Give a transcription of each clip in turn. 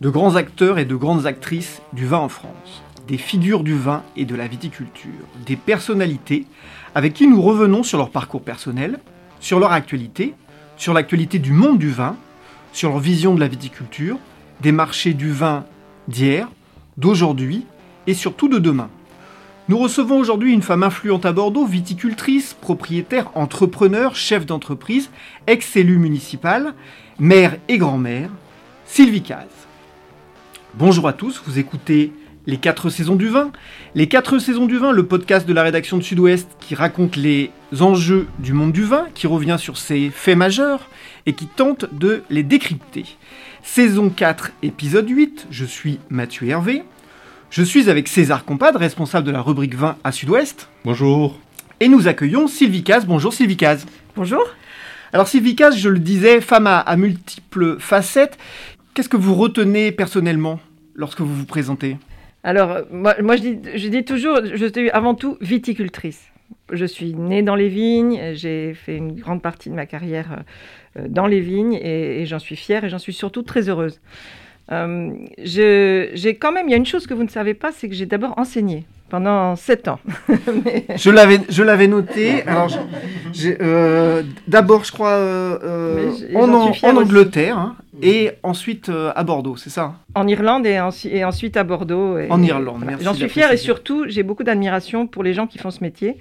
De grands acteurs et de grandes actrices du vin en France, des figures du vin et de la viticulture, des personnalités avec qui nous revenons sur leur parcours personnel, sur leur actualité, sur l'actualité du monde du vin, sur leur vision de la viticulture, des marchés du vin d'hier, d'aujourd'hui et surtout de demain. Nous recevons aujourd'hui une femme influente à Bordeaux, viticultrice, propriétaire, entrepreneur, chef d'entreprise, ex-élue municipale, mère et grand-mère, Sylvie Caz. Bonjour à tous, vous écoutez Les 4 saisons du vin. Les 4 saisons du vin, le podcast de la rédaction de Sud-Ouest qui raconte les enjeux du monde du vin, qui revient sur ses faits majeurs et qui tente de les décrypter. Saison 4, épisode 8, je suis Mathieu Hervé. Je suis avec César Compad, responsable de la rubrique vin à Sud-Ouest. Bonjour. Et nous accueillons Sylvie Caz. Bonjour Sylvie Caz. Bonjour. Alors Sylvie Caz, je le disais, femme à, à multiples facettes. Qu'est-ce que vous retenez personnellement lorsque vous vous présentez? Alors, moi, moi je, dis, je, dis, toujours, je suis avant tout viticultrice. Je suis née dans les vignes, j'ai fait une grande partie de ma carrière euh, dans les vignes et, et j'en suis fière et j'en suis surtout très heureuse. Euh, j'ai quand même, il y a une chose que vous ne savez pas, c'est que j'ai d'abord enseigné pendant sept ans. Mais... Je l'avais, je l'avais noté. Alors, euh, d'abord, je crois, euh, en, en, en, Angleterre hein, et ensuite euh, à Bordeaux, c'est ça En Irlande et, en, et, ensuite à Bordeaux. Et, en Irlande, merci. J'en suis fière et surtout, j'ai beaucoup d'admiration pour les gens qui font ce métier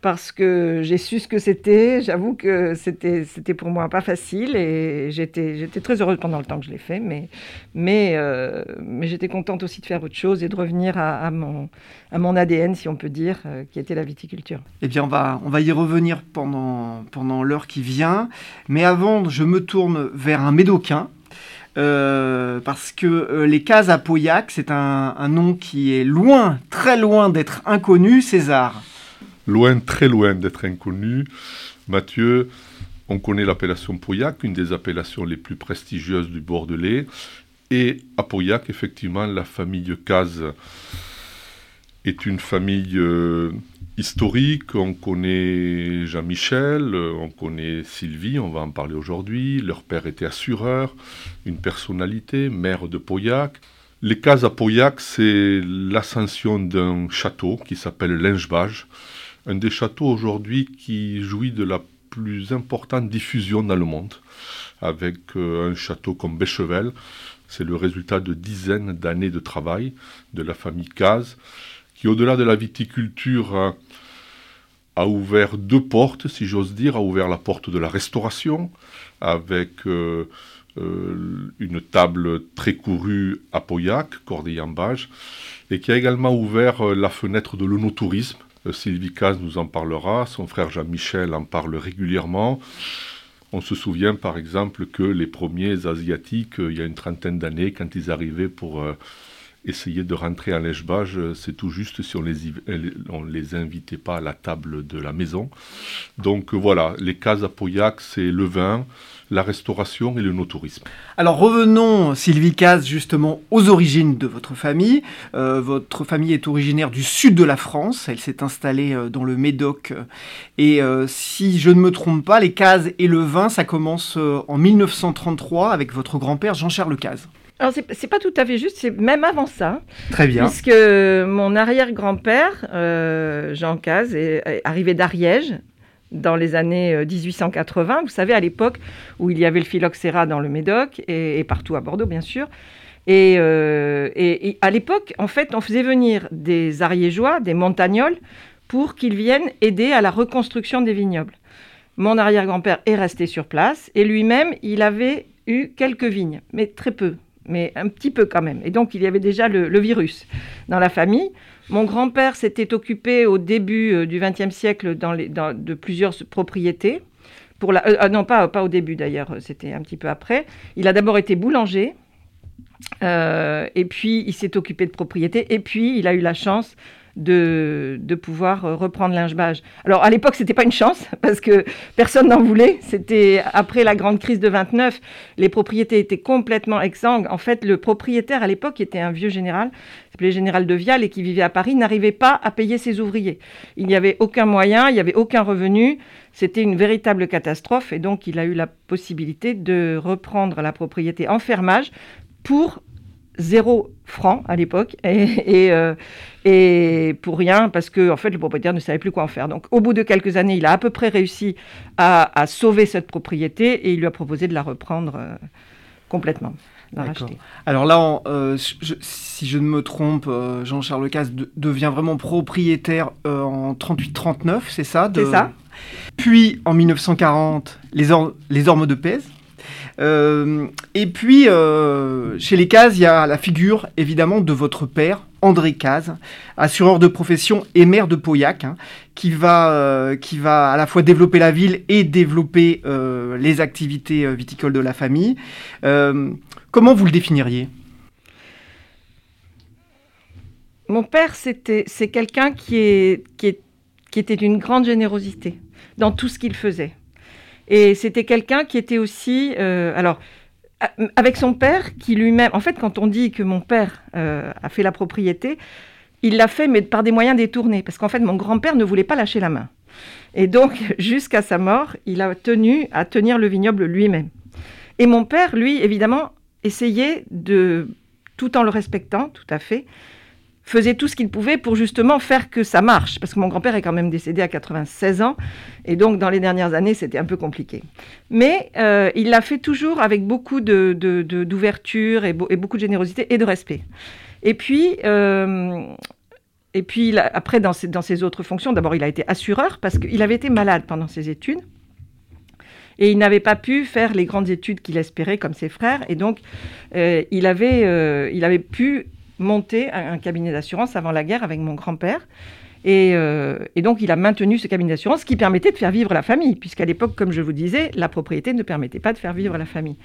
parce que j'ai su ce que c'était. J'avoue que c'était, c'était pour moi pas facile et j'étais, j'étais très heureuse pendant le temps que je l'ai fait, mais, mais, euh, mais j'étais contente aussi de faire autre chose et de revenir à, à mon, à mon ADN, si on peut dire, euh, qui était la viticulture. Eh bien, on va, on va y revenir pendant, pendant l'heure qui vient, mais avant, je me tourne vers un médocain. Euh, parce que euh, les cases à Pauillac, c'est un, nom qui est loin, très loin d'être inconnu, César loin, très loin d'être inconnu. Mathieu, on connaît l'appellation Pauillac, une des appellations les plus prestigieuses du Bordelais. Et à Pauillac, effectivement, la famille Caz est une famille euh, historique. On connaît Jean-Michel, on connaît Sylvie, on va en parler aujourd'hui. Leur père était assureur, une personnalité, maire de Pauillac. Les cases à Pauillac, c'est l'ascension d'un château qui s'appelle Lingebage un des châteaux aujourd'hui qui jouit de la plus importante diffusion dans le monde, avec euh, un château comme Béchevel. C'est le résultat de dizaines d'années de travail de la famille Caz, qui au-delà de la viticulture a, a, ouvert deux portes, si j'ose dire, a ouvert la porte de la restauration, avec euh, euh, une table très courue à Pauillac, Corday-en-Bage, et qui a également ouvert euh, la fenêtre de l'onotourisme, Sylvie Caz nous en parlera, son frère Jean-Michel en parle régulièrement. On se souvient par exemple que les premiers Asiatiques, il y a une trentaine d'années, quand ils arrivaient pour essayer de rentrer en lèche-bage, c'est tout juste si on on les invitait pas à la table de la maison. Donc voilà, les cases à Pauillac, c'est le vin, la restauration et le no-tourisme. Alors revenons, Sylvie Caz, justement aux origines de votre famille. Euh, votre famille est originaire du sud de la France, elle s'est installée euh, dans le Médoc. Et euh, si je ne me trompe pas, les Caz et le vin, ça commence euh, en 1933 avec votre grand-père Jean-Charles Caz. Alors, c'est pas tout à fait juste, c'est même avant ça. Très bien. Puisque mon arrière-grand-père, euh, Jean Caz, est, est arrivé d'Ariège dans les années 1880. Vous savez, à l'époque où il y avait le phylloxéra dans le Médoc et, et partout à Bordeaux, bien sûr. Et, et, à l'époque, en fait, on faisait venir des ariégeois, des montagnols, pour qu'ils viennent aider à la reconstruction des vignobles. Mon arrière-grand-père est resté sur place et lui-même, il avait eu quelques vignes, mais très peu, mais un petit peu quand même. Et donc, il y avait déjà le, virus dans la famille. Mon grand-père s'était occupé au début euh, du XXe siècle de plusieurs propriétés. Euh, ah non, pas, au début d'ailleurs, c'était un petit peu après. Il a d'abord été boulanger, euh, et puis il s'est occupé de propriétés, et puis il a eu la chance de, pouvoir euh, reprendre linge-bage. Alors à l'époque, c'était pas une chance parce que personne n'en voulait. C'était après la grande crise de 29, les propriétés étaient complètement exsangues. En fait, le propriétaire à l'époque, qui était un vieux général, s'appelait général de Vial et qui vivait à Paris, n'arrivait pas à payer ses ouvriers. Il n'y avait aucun moyen, il n'y avait aucun revenu. C'était une véritable catastrophe et donc il a eu la possibilité de reprendre la propriété en fermage pour zéro franc à l'époque et, euh, et, pour rien parce que en fait le propriétaire ne savait plus quoi en faire. Donc au bout de quelques années, il a à peu près réussi à, sauver cette propriété et il lui a proposé de la reprendre euh, complètement. Alors là, euh, si je ne me trompe, Jean-Charles Casse devient vraiment propriétaire en 38-39, c'est ça C'est ça. Puis en 1940, les, les ormes de Pèse. Euh, et puis, euh, chez les Cazes, il y a la figure, évidemment, de votre père, André Caz, assureur de profession et maire de Pauillac, hein, qui, va, euh, qui va à la fois développer la ville et développer les activités viticoles de la famille. comment vous le définiriez? Mon père, c'était, c'est quelqu'un qui, est, qui, est, qui était d'une grande générosité dans tout ce qu'il faisait. Et c'était quelqu'un qui était aussi, euh, alors, avec son père, qui lui-même, en fait, quand on dit que mon père euh, a fait la propriété, il l'a fait, mais par des moyens détournés, parce qu'en fait, mon grand-père ne voulait pas lâcher la main. Et donc, jusqu'à sa mort, il a tenu à tenir le vignoble lui-même. Et mon père, lui, évidemment, essayait de, tout en le respectant, tout à fait, faisait tout ce qu'il pouvait pour justement faire que ça marche. Parce que mon grand-père est quand même décédé à 96 ans, et donc dans les dernières années, c'était un peu compliqué. Mais euh, il l'a fait toujours avec beaucoup d'ouverture de, et, beaucoup de générosité et de respect. Et puis, euh, et puis après, dans ses, dans ses autres fonctions, d'abord, il a été assureur parce qu'il avait été malade pendant ses études. Et il n'avait pas pu faire les grandes études qu'il espérait comme ses frères. Et donc, euh, il, avait, il avait pu monté un, cabinet d'assurance avant la guerre avec mon grand-père. Euh, et, donc, il a maintenu ce cabinet d'assurance qui permettait de faire vivre la famille, puisqu'à l'époque, comme je vous disais, la propriété ne permettait pas de faire vivre la famille.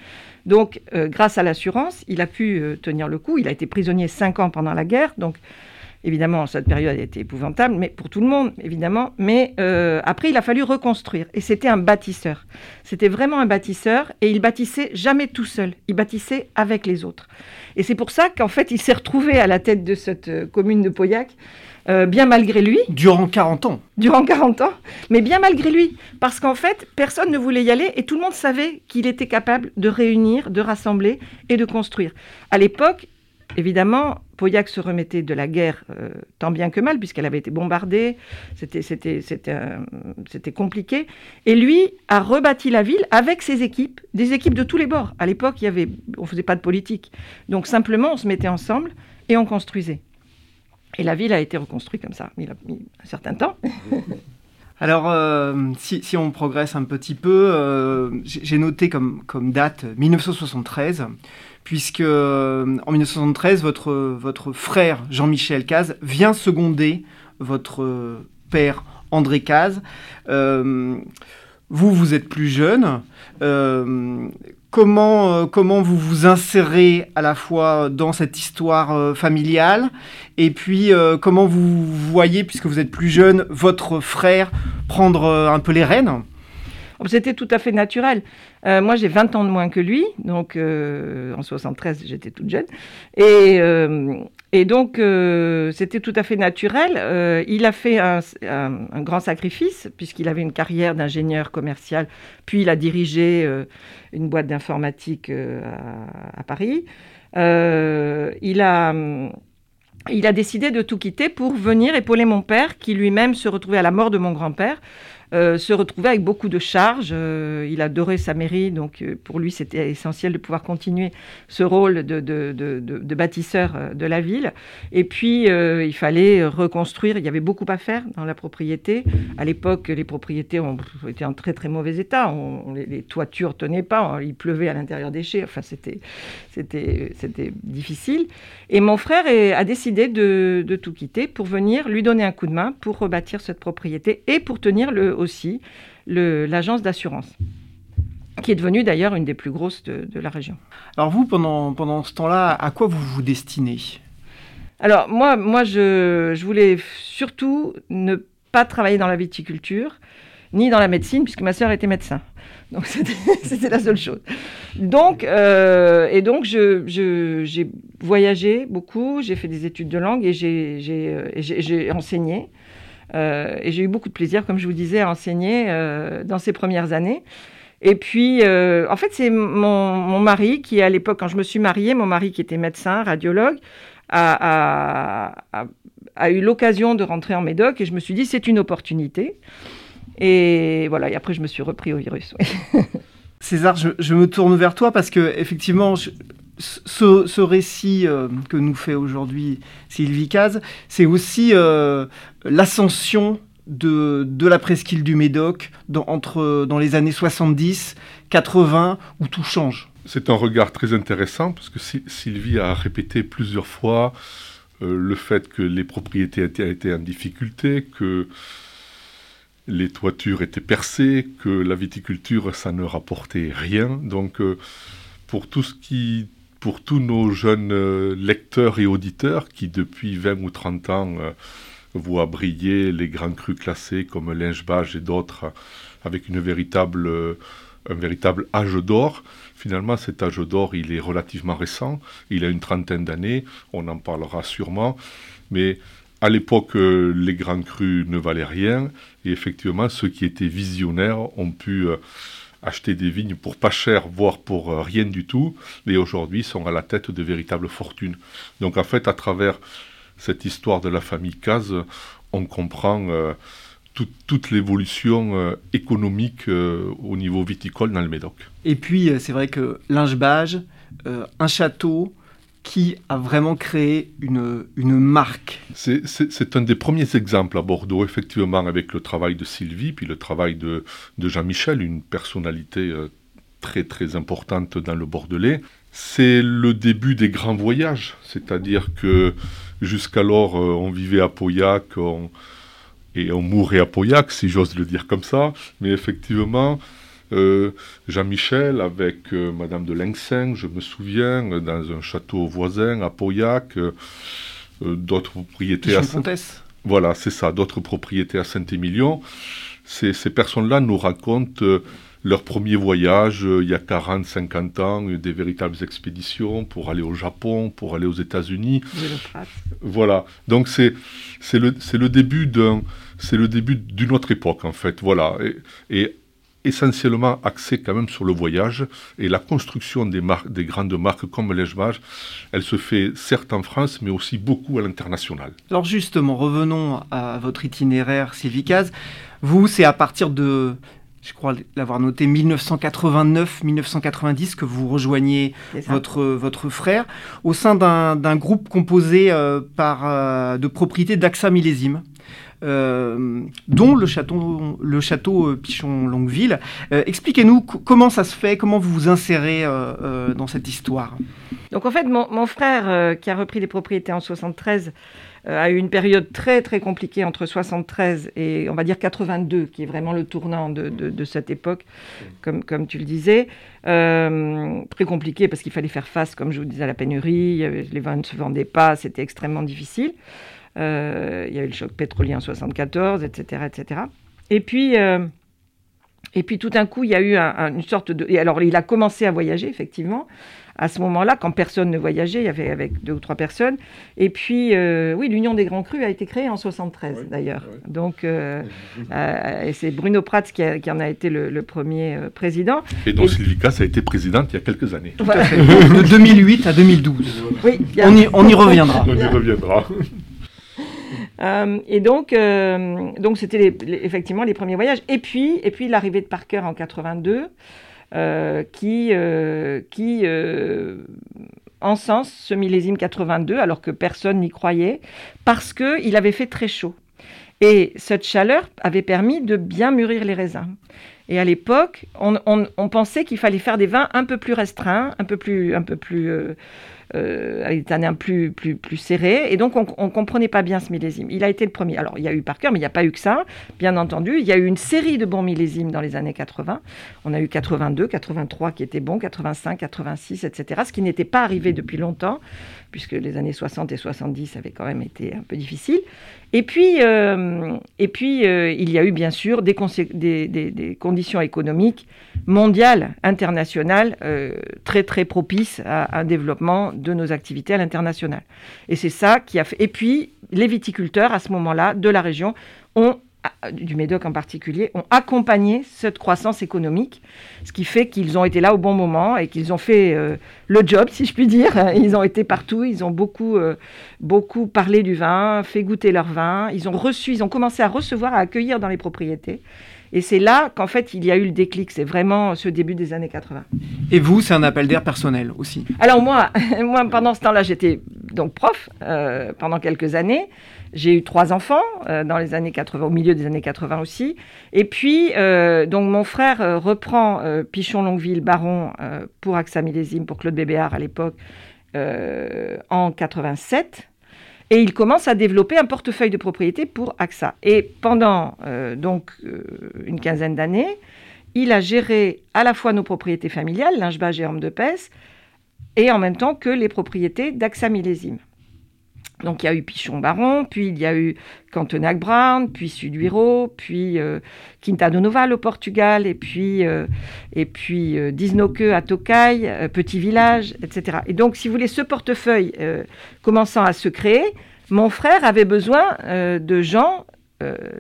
Donc, euh, grâce à l'assurance, il a pu euh, tenir le coup. Il a été prisonnier cinq ans pendant la guerre, donc Évidemment, cette période a été épouvantable, mais pour tout le monde, évidemment. Mais après, il a fallu reconstruire. Et c'était un bâtisseur. C'était vraiment un bâtisseur. Et il bâtissait jamais tout seul. Il bâtissait avec les autres. Et c'est pour ça qu'en fait, il s'est retrouvé à la tête de cette euh, commune de Pauillac, euh, bien malgré lui. Durant 40 ans. Durant 40 ans, mais bien malgré lui. Parce qu'en fait, personne ne voulait y aller et tout le monde savait qu'il était capable de réunir, de rassembler et de construire. À l'époque, évidemment, Pauillac se remettait de la guerre euh, tant bien que mal, puisqu'elle avait été bombardée, c'était compliqué. Et lui a rebâti la ville avec ses équipes, des équipes de tous les bords. À l'époque, il y avait, on ne faisait pas de politique. Donc simplement, on se mettait ensemble et on construisait. Et la ville a été reconstruite comme ça. Il a mis un certain temps. Alors, euh, si, on progresse un petit peu, euh, j'ai noté comme, comme date 1973 puisque euh, en 1973, votre, frère Jean-Michel Caz vient seconder votre père André Caz. Euh, vous, vous êtes plus jeune. Euh, comment, comment vous vous insérez à la fois dans cette histoire familiale et puis comment vous voyez, puisque vous êtes plus jeune, votre frère prendre un peu les rênes? C'était tout à fait naturel. Euh, moi, j'ai 20 ans de moins que lui, donc euh, en 73, j'étais toute jeune. Et, euh, donc, c'était tout à fait naturel. il a fait un, grand sacrifice, puisqu'il avait une carrière d'ingénieur commercial, puis il a dirigé une boîte d'informatique à, Paris. il a décidé de tout quitter pour venir épauler mon père, qui lui-même se retrouvait à la mort de mon grand-père, euh, se retrouvait avec beaucoup de charges. Euh, il adorait sa mairie, donc euh, pour lui c'était essentiel de pouvoir continuer ce rôle de, bâtisseur de la ville. Et puis il fallait reconstruire, il y avait beaucoup à faire dans la propriété. À l'époque, les propriétés été en très très mauvais état, les, les, toitures tenaient pas, il pleuvait à l'intérieur des chais, enfin c'était, difficile. Et mon frère a décidé de tout quitter pour venir lui donner un coup de main pour rebâtir cette propriété et pour tenir le aussi l'agence d'assurance qui est devenue d'ailleurs une des plus grosses de, la région. Alors vous, pendant, pendant ce temps-là, à quoi vous vous destinez? Alors moi, moi je, je, voulais surtout ne pas travailler dans la viticulture, ni dans la médecine, puisque ma sœur était médecin. Donc c'était la seule chose. Donc, euh, et donc j'ai je, voyagé beaucoup, j'ai fait des études de langue et j'ai euh, enseigné. Euh, et j'ai eu beaucoup de plaisir, comme je vous disais, à enseigner euh, dans ces premières années. Et puis, euh, en fait, c'est mon, mon, mari qui, à l'époque, quand je me suis mariée, mon mari qui était médecin, radiologue, a, a, a, eu l'occasion de rentrer en Médoc et je me suis dit, c'est une opportunité. Et voilà, et après, je me suis repris au virus. César, je, me tourne vers toi parce que, effectivement, ce, récit euh, que nous fait aujourd'hui Sylvie Caz, c'est aussi euh, l'ascension de, de, la presqu'île du Médoc dans, entre, dans les années 70, 80, où tout change. C'est un regard très intéressant parce que Sylvie a répété plusieurs fois euh, le fait que les propriétés étaient, en difficulté, que les toitures étaient percées, que la viticulture, ça ne rapportait rien. Donc, pour tout ce qui pour tous nos jeunes euh, lecteurs et auditeurs qui, depuis 20 ou 30 ans, euh, voient briller les grands crus classés comme Lingebage et d'autres avec euh, un véritable âge d'or. Finalement, cet âge d'or, il est relativement récent. Il a une trentaine d'années. On en parlera sûrement. Mais à l'époque, les grands crus ne valaient rien. Et effectivement, ceux qui étaient visionnaires ont pu acheter des vignes pour pas cher, voire pour euh, rien du tout, mais aujourd'hui sont à la tête de véritables fortunes. Donc en fait, à travers cette histoire de la famille Caz, on comprend euh, tout, toute l'évolution euh, économique au niveau viticole dans le Médoc. Et puis, c'est vrai que Lingebage, un château, qui a vraiment créé une, une marque. C'est un des premiers exemples à Bordeaux, effectivement, avec le travail de Sylvie, puis le travail de, de Jean-Michel, une personnalité euh, très très importante dans le Bordelais. C'est le début des grands voyages, c'est-à-dire que jusqu'alors euh, on vivait à Pauillac et on mourait à Pauillac, si j'ose le dire comme ça, mais effectivement, Jean-Michel avec euh, Madame de Lingseng, je me souviens, euh, dans un château voisin à Pauillac, euh, euh, d'autres propriétés à Voilà, c'est ça, d'autres propriétés à Saint-Émilion. Ces, ces personnes-là nous racontent euh, leur premier voyage il y a 40, 50 ans, des véritables expéditions pour aller au Japon, pour aller aux États-Unis. Voilà. Donc c'est c'est le début d'un c'est le début d'une autre époque en fait. Voilà. Et, et essentiellement axé quand même sur le voyage et la construction des, marques, des grandes marques comme Lègemage, elle se fait certes en France, mais aussi beaucoup à l'international. Alors justement, revenons à votre itinéraire Sylvicaz. Vous, c'est à partir de, je crois l'avoir noté, 1989-1990 que vous rejoignez votre, votre frère au sein d'un groupe composé euh, par, euh, de propriétés d'AXA Millésime. Euh, dont le château, le château euh, Pichon-Longueville. Euh, Expliquez-nous comment ça se fait, comment vous vous insérez dans cette histoire. Donc en fait, mon, mon frère, qui a repris les propriétés en 73, a eu une période très très compliquée entre 73 et on va dire 82, qui est vraiment le tournant de, de, de cette époque, comme, comme tu le disais. très compliqué parce qu'il fallait faire face, comme je vous disais, à la pénurie, les vins ne se vendaient pas, c'était extrêmement difficile. Euh, il y a eu le choc pétrolier en 74, etc. etc. Et puis, euh, et puis tout d'un coup, il y a eu un, un, une sorte de... Et alors, il a commencé à voyager, effectivement, à ce moment-là, quand personne ne voyageait, il y avait avec deux ou trois personnes. Et puis, euh, oui, l'Union des Grands Crus a été créée en 73, oui, d'ailleurs. Oui. Donc, euh, euh, et c'est Bruno Prats qui, a, qui, en a été le, le premier euh, président. Et dont et... Sylvie Casse a été présidente il y a quelques années. Voilà. de 2008 à 2012. Oui, a... on, y, on y reviendra. on y reviendra. Euh, et donc, euh, donc c'était effectivement les premiers voyages. Et puis, et puis l'arrivée de Parker en 82, euh, qui, qui encense ce millésime 82, alors que personne n'y croyait, parce qu'il avait fait très chaud. Et cette chaleur avait permis de bien mûrir les raisins. Et à l'époque, on, pensait qu'il fallait faire des vins un peu plus restreints, un peu plus, un peu plus, euh, avec des tanins plus, plus, plus serrés. Et donc, on ne comprenait pas bien ce millésime. Il a été le premier. Alors, il y a eu Parker, mais il n'y a pas eu que ça, bien entendu. Il y a eu une série de bons millésimes dans les années 80. On a eu 82, 83 qui étaient bons, 85, 86, etc. Ce qui n'était pas arrivé depuis longtemps, puisque les années 60 et 70 avaient quand même été un peu difficiles. Et puis, euh, et puis euh, il y a eu bien sûr des conditions économiques mondiales, internationales, euh, très très propices à un développement de nos activités à l'international. Et c'est ça qui a fait. Et puis, les viticulteurs à ce moment-là de la région ont du Médoc en particulier, ont accompagné cette croissance économique, ce qui fait qu'ils ont été là au bon moment et qu'ils ont fait euh, le job, si je puis dire. Ils ont été partout, ils ont beaucoup, euh, beaucoup parlé du vin, fait goûter leur vin, ils ont reçu, ils ont commencé à recevoir, à accueillir dans les propriétés. Et c'est là qu'en fait il y a eu le déclic, c'est vraiment ce début des années 80. Et vous, c'est un appel d'air personnel aussi. Alors moi, moi pendant ce temps-là, j'étais donc prof euh, pendant quelques années. J'ai eu trois enfants euh, dans les années 80, au milieu des années 80 aussi. Et puis, euh, donc mon frère reprend Pichon Longueville Baron pour AXA Millésime, pour Claude Bébéard à l'époque, en 87. Et il commence à développer un portefeuille de propriété pour AXA. Et pendant euh, euh, une quinzaine d'années, il a géré à la fois nos propriétés familiales, Lingebage et Orme de Pesse, et en même temps que les propriétés d'AXA Millésime. Donc il y a eu Pichon Baron, puis il y a eu Cantenac Brown, puis Suduiro, puis euh, Quinta Noval au Portugal, et puis, euh, et puis euh, à Tokai, euh, Petit Village, etc. Et donc, si vous voulez, ce portefeuille euh, commençant à se créer, mon frère avait besoin euh, de gens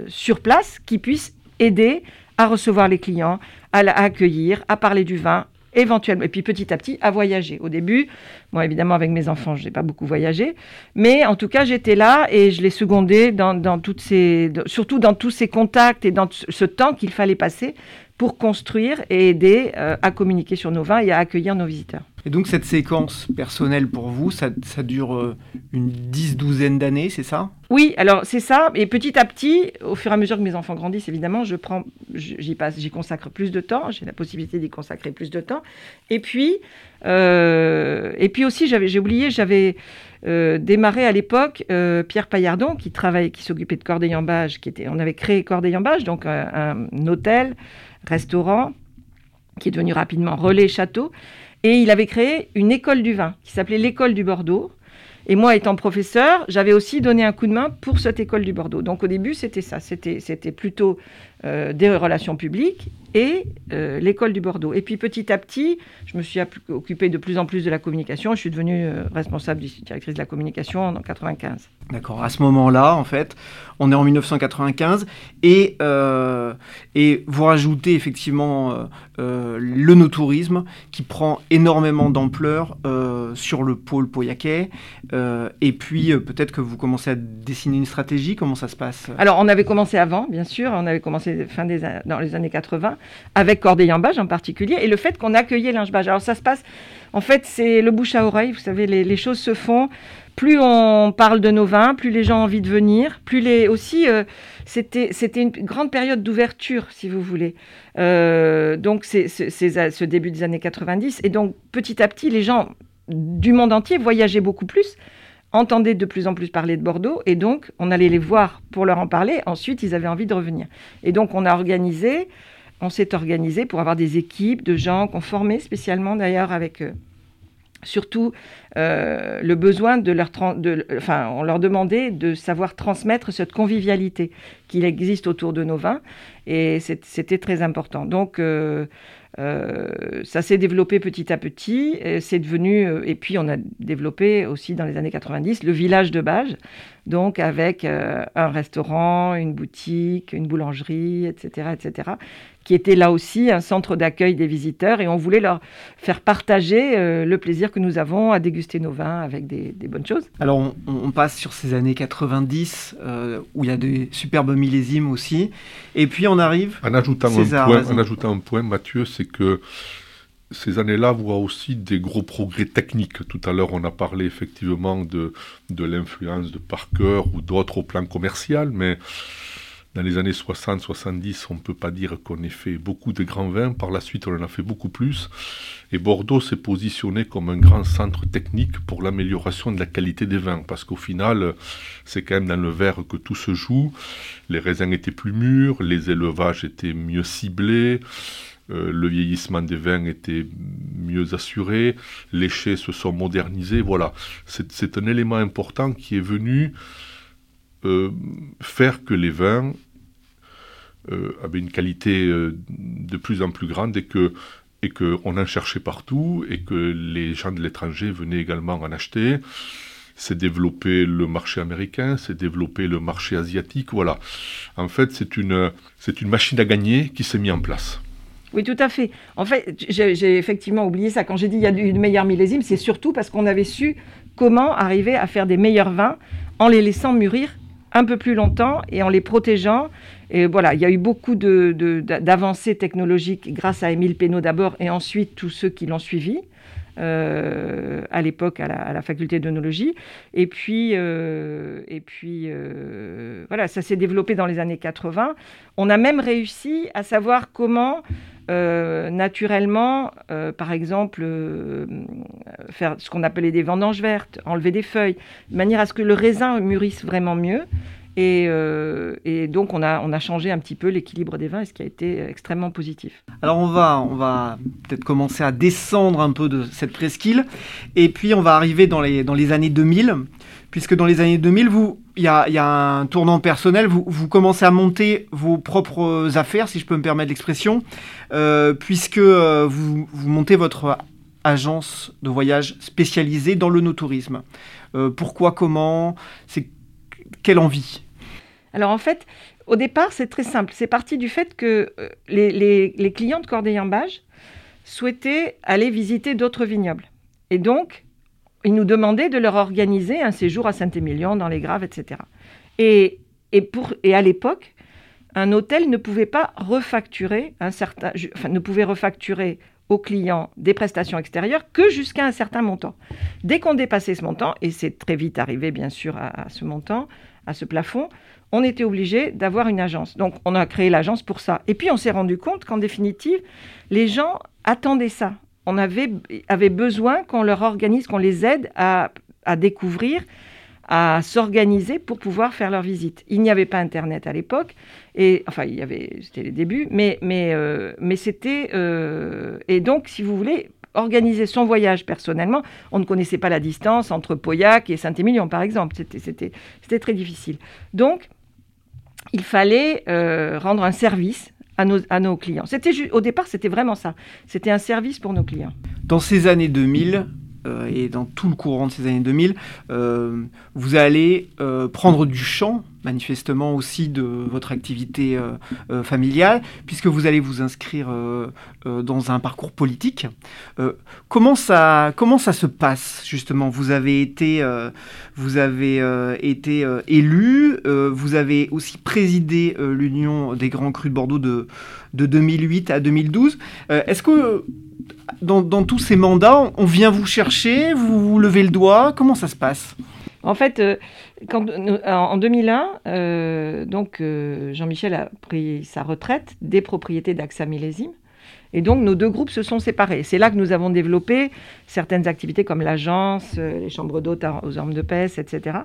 sur place qui puissent aider à recevoir les clients, à, à accueillir, à parler du vin, éventuellement, et puis petit à petit à voyager. Au début, bon, évidemment, avec mes enfants, je n'ai pas beaucoup voyagé, mais en tout cas, j'étais là et je les secondais dans, dans toutes ces, surtout dans tous ces contacts et dans ce temps qu'il fallait passer pour construire et aider euh, à communiquer sur nos vins et à accueillir nos visiteurs. Et donc cette séquence personnelle pour vous, ça, ça dure euh, une dix, douzaine d'années, c'est ça? Oui, alors c'est ça. Et petit à petit, au fur et à mesure que mes enfants grandissent, évidemment, je prends, j'y passe, j'y consacre plus de temps. J'ai la possibilité d'y consacrer plus de temps. Et puis, euh, et puis aussi, j'avais, j'ai oublié, j'avais euh, démarré à l'époque euh, Pierre Paillardon, qui travaille, qui s'occupait de Corday-en-Bage, qui était, on avait créé Corday-en-Bage, donc un hôtel, restaurant, qui est devenu rapidement relais château. Et il avait créé une école du vin qui s'appelait l'école du Bordeaux. Et moi, étant professeur, j'avais aussi donné un coup de main pour cette école du Bordeaux. Donc au début, c'était ça. C'était, c'était plutôt euh, des relations publiques et euh, l'école du Bordeaux. Et puis petit à petit, je me suis occupée de plus en plus de la communication. Je suis devenue euh, responsable directrice de la communication en 95. D'accord. À ce moment-là, en fait, on est en 1995 et, euh, et vous rajoutez effectivement le no-tourisme qui prend énormément d'ampleur sur le pôle pauillaquais. Et puis peut-être que vous commencez à dessiner une stratégie. Comment ça se passe? Alors, on avait commencé avant, bien sûr. On avait commencé fin des, an- dans les années 80, avec Corday-en-Bage en particulier, et le fait qu'on accueillait Lingebage. Alors, ça se passe, en fait, c'est le bouche à oreille. Vous savez, les, choses se font. Plus on parle de nos vins, plus les gens ont envie de venir, plus les aussi euh, c'était c'était une grande période d'ouverture, si vous voulez. Euh, donc c'est c'est- ce début des années 90 et donc petit à petit les gens du monde entier voyageaient beaucoup plus entendaient de plus en plus parler de Bordeaux et donc on allait les voir pour leur en parler. Ensuite, ils avaient envie de revenir. Et donc on a organisé, on s'est organisé pour avoir des équipes de gens qu'on formait spécialement d'ailleurs avec eux. Surtout euh, le besoin de leur, de, enfin, on leur demandait de savoir transmettre cette convivialité qu'il existe autour de nos vins, et c'était très important. Donc euh, ça s'est développé petit à petit, et c'est devenu, euh, et puis on a développé aussi dans les années 90 le village de Bage, donc avec euh, un restaurant, une boutique, une boulangerie, etc., etc., qui était là aussi un centre d'accueil des visiteurs et on voulait leur faire partager euh, le plaisir que nous avons à déguster nos vins avec des, bonnes choses. Alors on, passe sur ces années 90 euh, où il y a des superbes millésimes aussi et puis on arrive... En ajoutant, un, point, en ajoutant un point, Mathieu, c'est que ces années-là voient aussi des gros progrès techniques. Tout à l'heure, on a parlé effectivement de, de l'influence de Parker ou d'autres au plan commercial, mais dans les années 60-70, on ne peut pas dire qu'on ait fait beaucoup de grands vins. Par la suite, on en a fait beaucoup plus. Et Bordeaux s'est positionné comme un grand centre technique pour l'amélioration de la qualité des vins. Parce qu'au final, c'est quand même dans le verre que tout se joue. Les raisins étaient plus mûrs, les élevages étaient mieux ciblés. Euh, le vieillissement des vins était mieux assuré, les chais se sont modernisés, voilà. C'est un élément important qui est venu euh, faire que les vins euh, avaient une qualité euh, de plus en plus grande et que et qu'on en cherchait partout et que les gens de l'étranger venaient également en acheter. C'est développer le marché américain, c'est développer le marché asiatique, voilà. En fait, c'est une, c'est une machine à gagner qui s'est mise en place. Oui, tout à fait. En fait, j'ai effectivement oublié ça. Quand j'ai dit il y a du meilleur millésime, c'est surtout parce qu'on avait su comment arriver à faire des meilleurs vins en les laissant mûrir un peu plus longtemps et en les protégeant. Et voilà, il y a eu beaucoup d'avancées technologiques grâce à Émile Pénaud d'abord et ensuite tous ceux qui l'ont suivi. Euh, à l'époque à, la, faculté d'œnologie. Et puis, euh, et puis euh, voilà, ça s'est développé dans les années 80. On a même réussi à savoir comment euh, naturellement, euh, par exemple, euh, faire ce qu'on appelait des vendanges vertes, enlever des feuilles, de manière à ce que le raisin mûrisse vraiment mieux. Et, donc, on a, on a changé un petit peu l'équilibre des vins, ce qui a été extrêmement positif. Alors, on va, on va peut-être commencer à descendre un peu de cette presqu'île. Et puis, on va arriver dans les, dans les années 2000 puisque dans les années 2000, il y a, un tournant personnel, vous, commencez à monter vos propres affaires, si je peux me permettre l'expression, euh, puisque euh, vous, montez votre agence de voyage spécialisée dans le no-tourisme. Euh, pourquoi, comment, c'est quelle envie? Alors en fait, au départ, c'est très simple. C'est parti du fait que les, clients de Corday-en-Bage souhaitaient aller visiter d'autres vignobles. Et donc, ils nous demandaient de leur organiser un séjour à Saint-Émilion, dans les Graves, etc. Et, et, pour, et à l'époque, un hôtel ne pouvait pas refacturer un certain, enfin, ne pouvait refacturer aux clients des prestations extérieures que jusqu'à un certain montant. Dès qu'on dépassait ce montant, et c'est très vite arrivé bien sûr à, ce montant, à ce plafond, on était obligé d'avoir une agence. Donc on a créé l'agence pour ça. Et puis on s'est rendu compte qu'en définitive, les gens attendaient ça on avait, avait besoin qu'on leur organise, qu'on les aide à, découvrir, à s'organiser pour pouvoir faire leur visite. Il n'y avait pas Internet à l'époque, et enfin, il y avait, c'était les débuts, mais, mais, euh, mais c'était. Euh, et donc, si vous voulez, organiser son voyage personnellement, on ne connaissait pas la distance entre Pauillac et Saint-Émilion, par exemple. C'était très difficile. Donc, il fallait euh, rendre un service à nos, clients. C'était au départ, c'était vraiment ça. C'était un service pour nos clients. Dans ces années 2000, euh, et dans tout le courant de ces années 2000, euh, vous allez euh, prendre du champ, manifestement aussi de votre activité familiale, puisque vous allez vous inscrire dans un parcours politique. comment, ça, comment ça se passe justement? Vous avez été, vous avez, été élu, vous avez aussi présidé l'Union des Grands Crus de Bordeaux de, de 2008 à 2012. Est-ce que dans, tous ces mandats, on vient vous chercher, vous, levez le doigt, comment ça se passe? En fait, euh, quand, en 2001, euh, donc euh, Jean-Michel a pris sa retraite des propriétés d'AXA Millésime. Et donc, nos deux groupes se sont séparés. C'est là que nous avons développé certaines activités comme l'agence, les chambres d'hôtes aux ormes de peste, etc.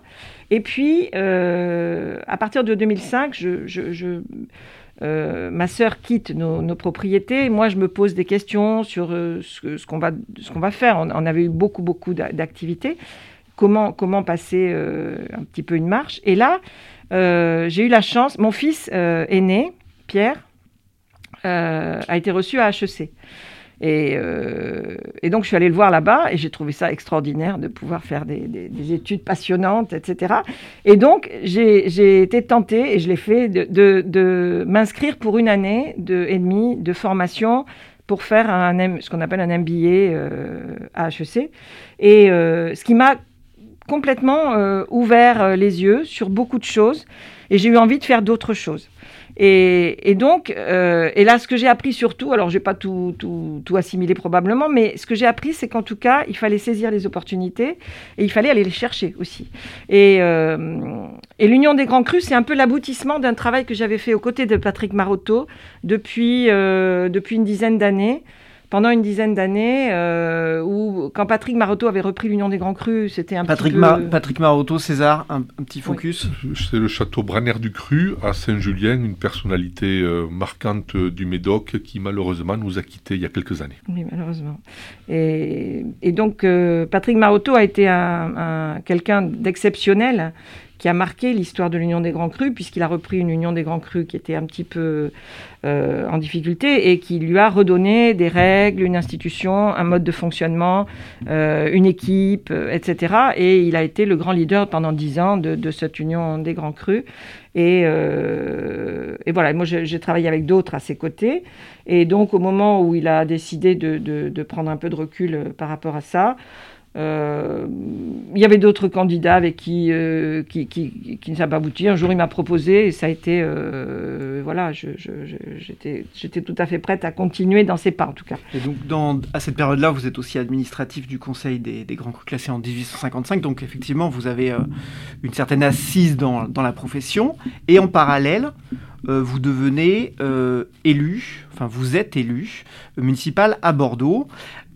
Et puis, à partir de 2005, je euh, ma sœur quitte nos, propriétés. Moi, je me pose des questions sur euh, ce, qu'on va, faire. On, avait eu beaucoup, beaucoup d'activités. Comment, comment passer euh, un petit peu une marche. Et là, j'ai eu la chance, mon fils aîné, Pierre, a été reçu à HEC. Et, euh, et, donc, je suis allée le voir là-bas et j'ai trouvé ça extraordinaire de pouvoir faire des, des, études passionnantes, etc. Et donc, j'ai été tentée, et je l'ai fait, de, de, m'inscrire pour une année de, et demie de formation pour faire un, ce qu'on appelle un MBA euh, à HEC. Et euh, ce qui m'a complètement euh, ouvert les yeux sur beaucoup de choses. Et j'ai eu envie de faire d'autres choses. Et, donc, euh, et là, ce que j'ai appris surtout, alors je n'ai pas tout, assimilé probablement, mais ce que j'ai appris, c'est qu'en tout cas, il fallait saisir les opportunités et il fallait aller les chercher aussi. Et, euh, l'Union des Grands Crus, c'est un peu l'aboutissement d'un travail que j'avais fait aux côtés de Patrick Marotto euh, depuis une dizaine d'années pendant une dizaine d'années, euh, où quand Patrick Marotto avait repris l'Union des Grands Crus, c'était un Patrick petit peu... Patrick Marotto, César, un, petit focus? C'est le château Branner du Cru à Saint-Julien, une personnalité euh, marquante du Médoc qui malheureusement nous a quittés il y a quelques années. Oui, malheureusement. Et, et donc euh, Patrick Marotto a été un, un, quelqu'un d'exceptionnel qui a marqué l'histoire de l'Union des Grands Crus, puisqu'il a repris une Union des Grands Crus qui était un petit peu euh, en difficulté et qui lui a redonné des règles, une institution, un mode de fonctionnement, euh, une équipe, euh, etc. Et il a été le grand leader pendant dix ans de, cette Union des Grands Crus. Et, voilà, moi j'ai travaillé avec d'autres à ses côtés. Et donc au moment où il a décidé de, prendre un peu de recul par rapport à ça, euh, il y avait d'autres candidats avec qui, euh, qui, ne pas abouti. Un jour, il m'a proposé et ça a été. Euh, voilà, j'étais tout à fait prête à continuer dans ses pas, en tout cas. Et donc, à cette période-là, vous êtes aussi administratif du Conseil des, des Grands Crus classés en 1855. Donc, effectivement, vous avez euh, une certaine assise dans, dans, la profession. Et en parallèle, vous devenez élu, enfin, vous êtes élu municipal à Bordeaux.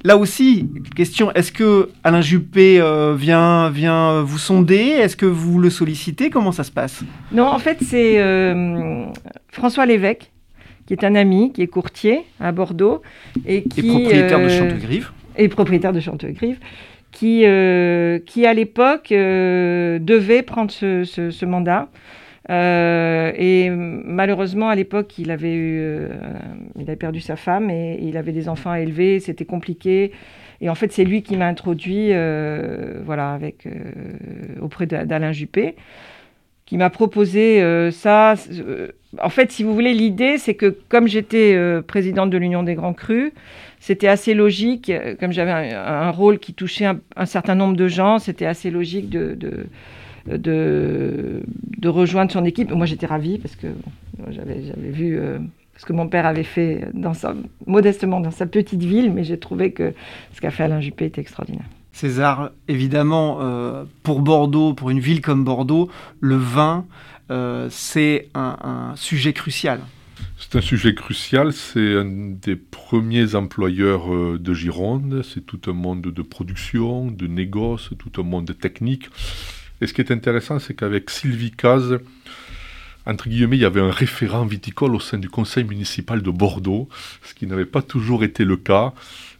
Là aussi, question, est-ce que Alain Juppé euh, vient, vient vous sonder? Est-ce que vous le sollicitez? Comment ça se passe? Non, en fait, c'est euh, François Lévesque, qui est un ami, qui est courtier à Bordeaux. Et, qui, propriétaire euh, de Chantegrive. Et propriétaire de Chantegrive. Qui, euh, qui à l'époque euh, devait prendre ce, ce, ce mandat. Euh, et malheureusement, à l'époque, il avait eu, euh, il avait perdu sa femme et il avait des enfants à élever. C'était compliqué. Et en fait, c'est lui qui m'a introduit, euh, voilà, avec auprès d'Alain Juppé, qui m'a proposé ça. en fait, si vous voulez, l'idée, c'est que comme j'étais présidente de l'Union des Grands Crus, c'était assez logique, comme j'avais un, rôle qui touchait un, certain nombre de gens, c'était assez logique de de, de rejoindre son équipe. Moi, j'étais ravie parce que bon, j'avais vu euh, ce que mon père avait fait dans sa, modestement dans sa petite ville, mais j'ai trouvé que ce qu'a fait Alain Juppé était extraordinaire. César, évidemment, euh, pour Bordeaux, pour une ville comme Bordeaux, le vin, euh, c'est un, un, sujet crucial. C'est un sujet crucial, c'est un des premiers employeurs de Gironde, c'est tout un monde de production, de négoce, tout un monde technique. Et ce qui est intéressant, c'est qu'avec Sylvie Caz, entre guillemets, il y avait un référent viticole au sein du conseil municipal de Bordeaux, ce qui n'avait pas toujours été le cas.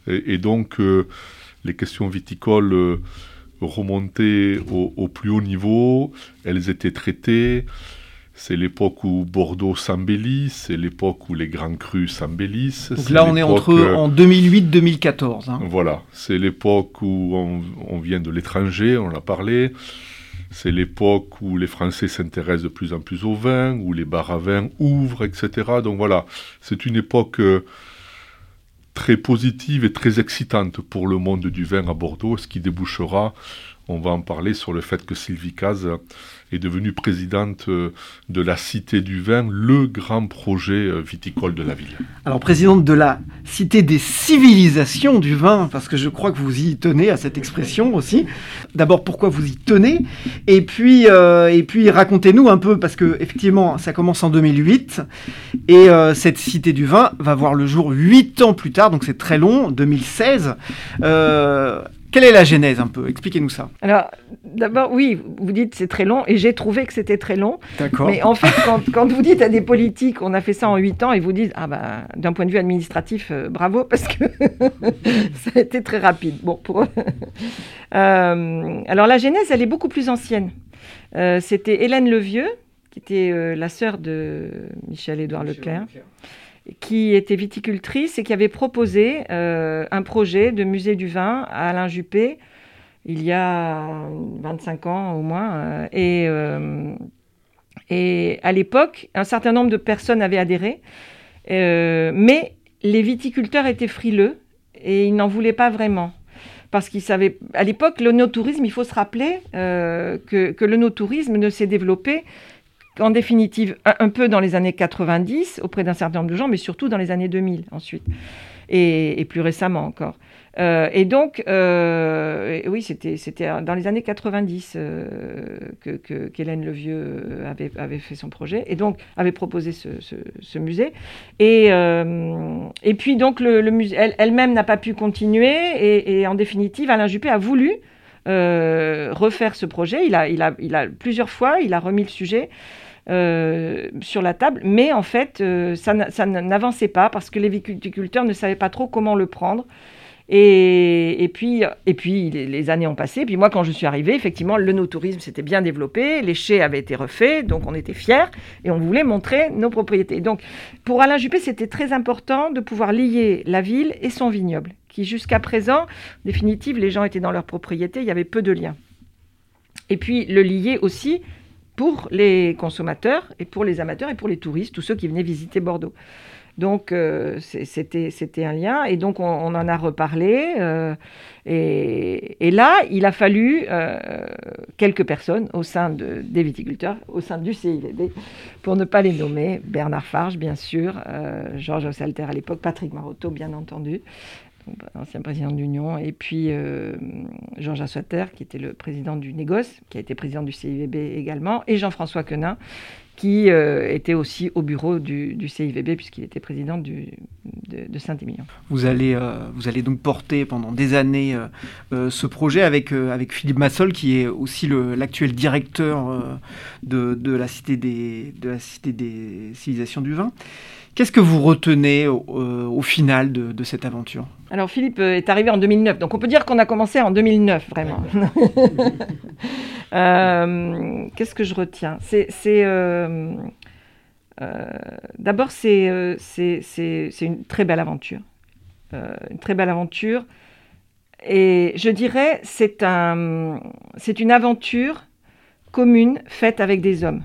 Et, et donc, euh, les questions viticoles euh, remontaient au, au, plus haut niveau, elles étaient traitées. C'est l'époque où Bordeaux s'embellit, c'est l'époque où les grands crus s'embellissent. Donc là, on est entre en 2008-2014. Hein. Voilà, c'est l'époque où on, on, vient de l'étranger, on l'a parlé. C'est l'époque où les Français s'intéressent de plus en plus au vin, où les bars à vin ouvrent, etc. Donc voilà, c'est une époque euh, très positive et très excitante pour le monde du vin à Bordeaux, ce qui débouchera, on va en parler, sur le fait que Sylvie Caz est devenue présidente de la Cité du Vin, le grand projet viticole de la ville. Alors présidente de la Cité des civilisations du vin, parce que je crois que vous y tenez à cette expression aussi. D'abord, pourquoi vous y tenez? Et puis, euh, racontez-nous un peu, parce que effectivement, ça commence en 2008, et euh, cette Cité du Vin va voir le jour huit ans plus tard, donc c'est très long, 2016. Euh, quelle est la genèse un peu? Expliquez-nous ça. Alors, d'abord, oui, vous dites c'est très long, et j'ai trouvé que c'était très long. D'accord. Mais en fait, quand, quand, vous dites à des politiques, on a fait ça en 8 ans, ils vous disent, ah bah, d'un point de vue administratif, euh, bravo, parce que ça a été très rapide. Bon, pour... euh, alors, la genèse, elle est beaucoup plus ancienne. Euh, c'était Hélène Levieux, qui était euh, la sœur de Michel-Édouard Leclerc. Leclerc qui était viticultrice et qui avait proposé un projet de musée du vin à Alain Juppé il y a 25 ans au moins. et, et à l'époque, un certain nombre de personnes avaient adhéré, mais les viticulteurs étaient frileux et ils n'en voulaient pas vraiment parce qu'ils savaient. À l'époque, le no-tourisme, il faut se rappeler euh, que, que, le no-tourisme ne s'est développé qu'en définitive un, peu dans les années 90 auprès d'un certain nombre de gens, mais surtout dans les années 2000 ensuite, et plus récemment encore. Euh, et donc, euh, oui, c'était dans les années 90 euh, que qu'Hélène Levieux avait, avait, fait son projet et donc avait proposé ce, musée. Et, et puis, donc, le, musée elle-même n'a pas pu continuer et, et, en définitive, Alain Juppé a voulu refaire ce projet. Il a, il, a, il a plusieurs fois, il a remis le sujet. Sur la table, mais en fait, ça n'avançait pas parce que les viticulteurs ne savaient pas trop comment le prendre. Et, puis, et puis les, années ont passé. Et puis moi, quand je suis arrivée, effectivement, le no-tourisme s'était bien développé, les chais avaient été refaits, donc on était fiers et on voulait montrer nos propriétés. Donc pour Alain Juppé, c'était très important de pouvoir lier la ville et son vignoble, qui jusqu'à présent, en définitive, les gens étaient dans leur propriété, il y avait peu de liens. Et puis le lier aussi pour les consommateurs et pour les amateurs et pour les touristes, tous ceux qui venaient visiter Bordeaux. Donc euh, c'était un lien et donc on, en a reparlé euh, et, là il a fallu euh, quelques personnes au sein de, des viticulteurs, au sein du CIVB, pour ne pas les nommer, Bernard Farge bien sûr, Georges Ossalter à l'époque, Patrick Marotto bien entendu, ancien président de l'Union, et puis Georges Assoiter, qui était le président du Négoce, qui a été président du CIVB également, et Jean-François Quenin, qui euh, était aussi au bureau du, CIVB puisqu'il était président de, Saint-Émilion. Vous allez, euh, vous allez donc porter pendant des années euh, ce projet avec, Philippe Massol qui est aussi l'actuel directeur de la Cité des civilisations du vin. Qu'est-ce que vous retenez au, euh, final de, cette aventure? Alors Philippe euh, est arrivé en 2009, donc on peut dire qu'on a commencé en 2009 vraiment. Euh, qu'est-ce que je retiens? C'est d'abord c'est une très belle aventure, une très belle aventure, et je dirais c'est un c'est une aventure commune faite avec des hommes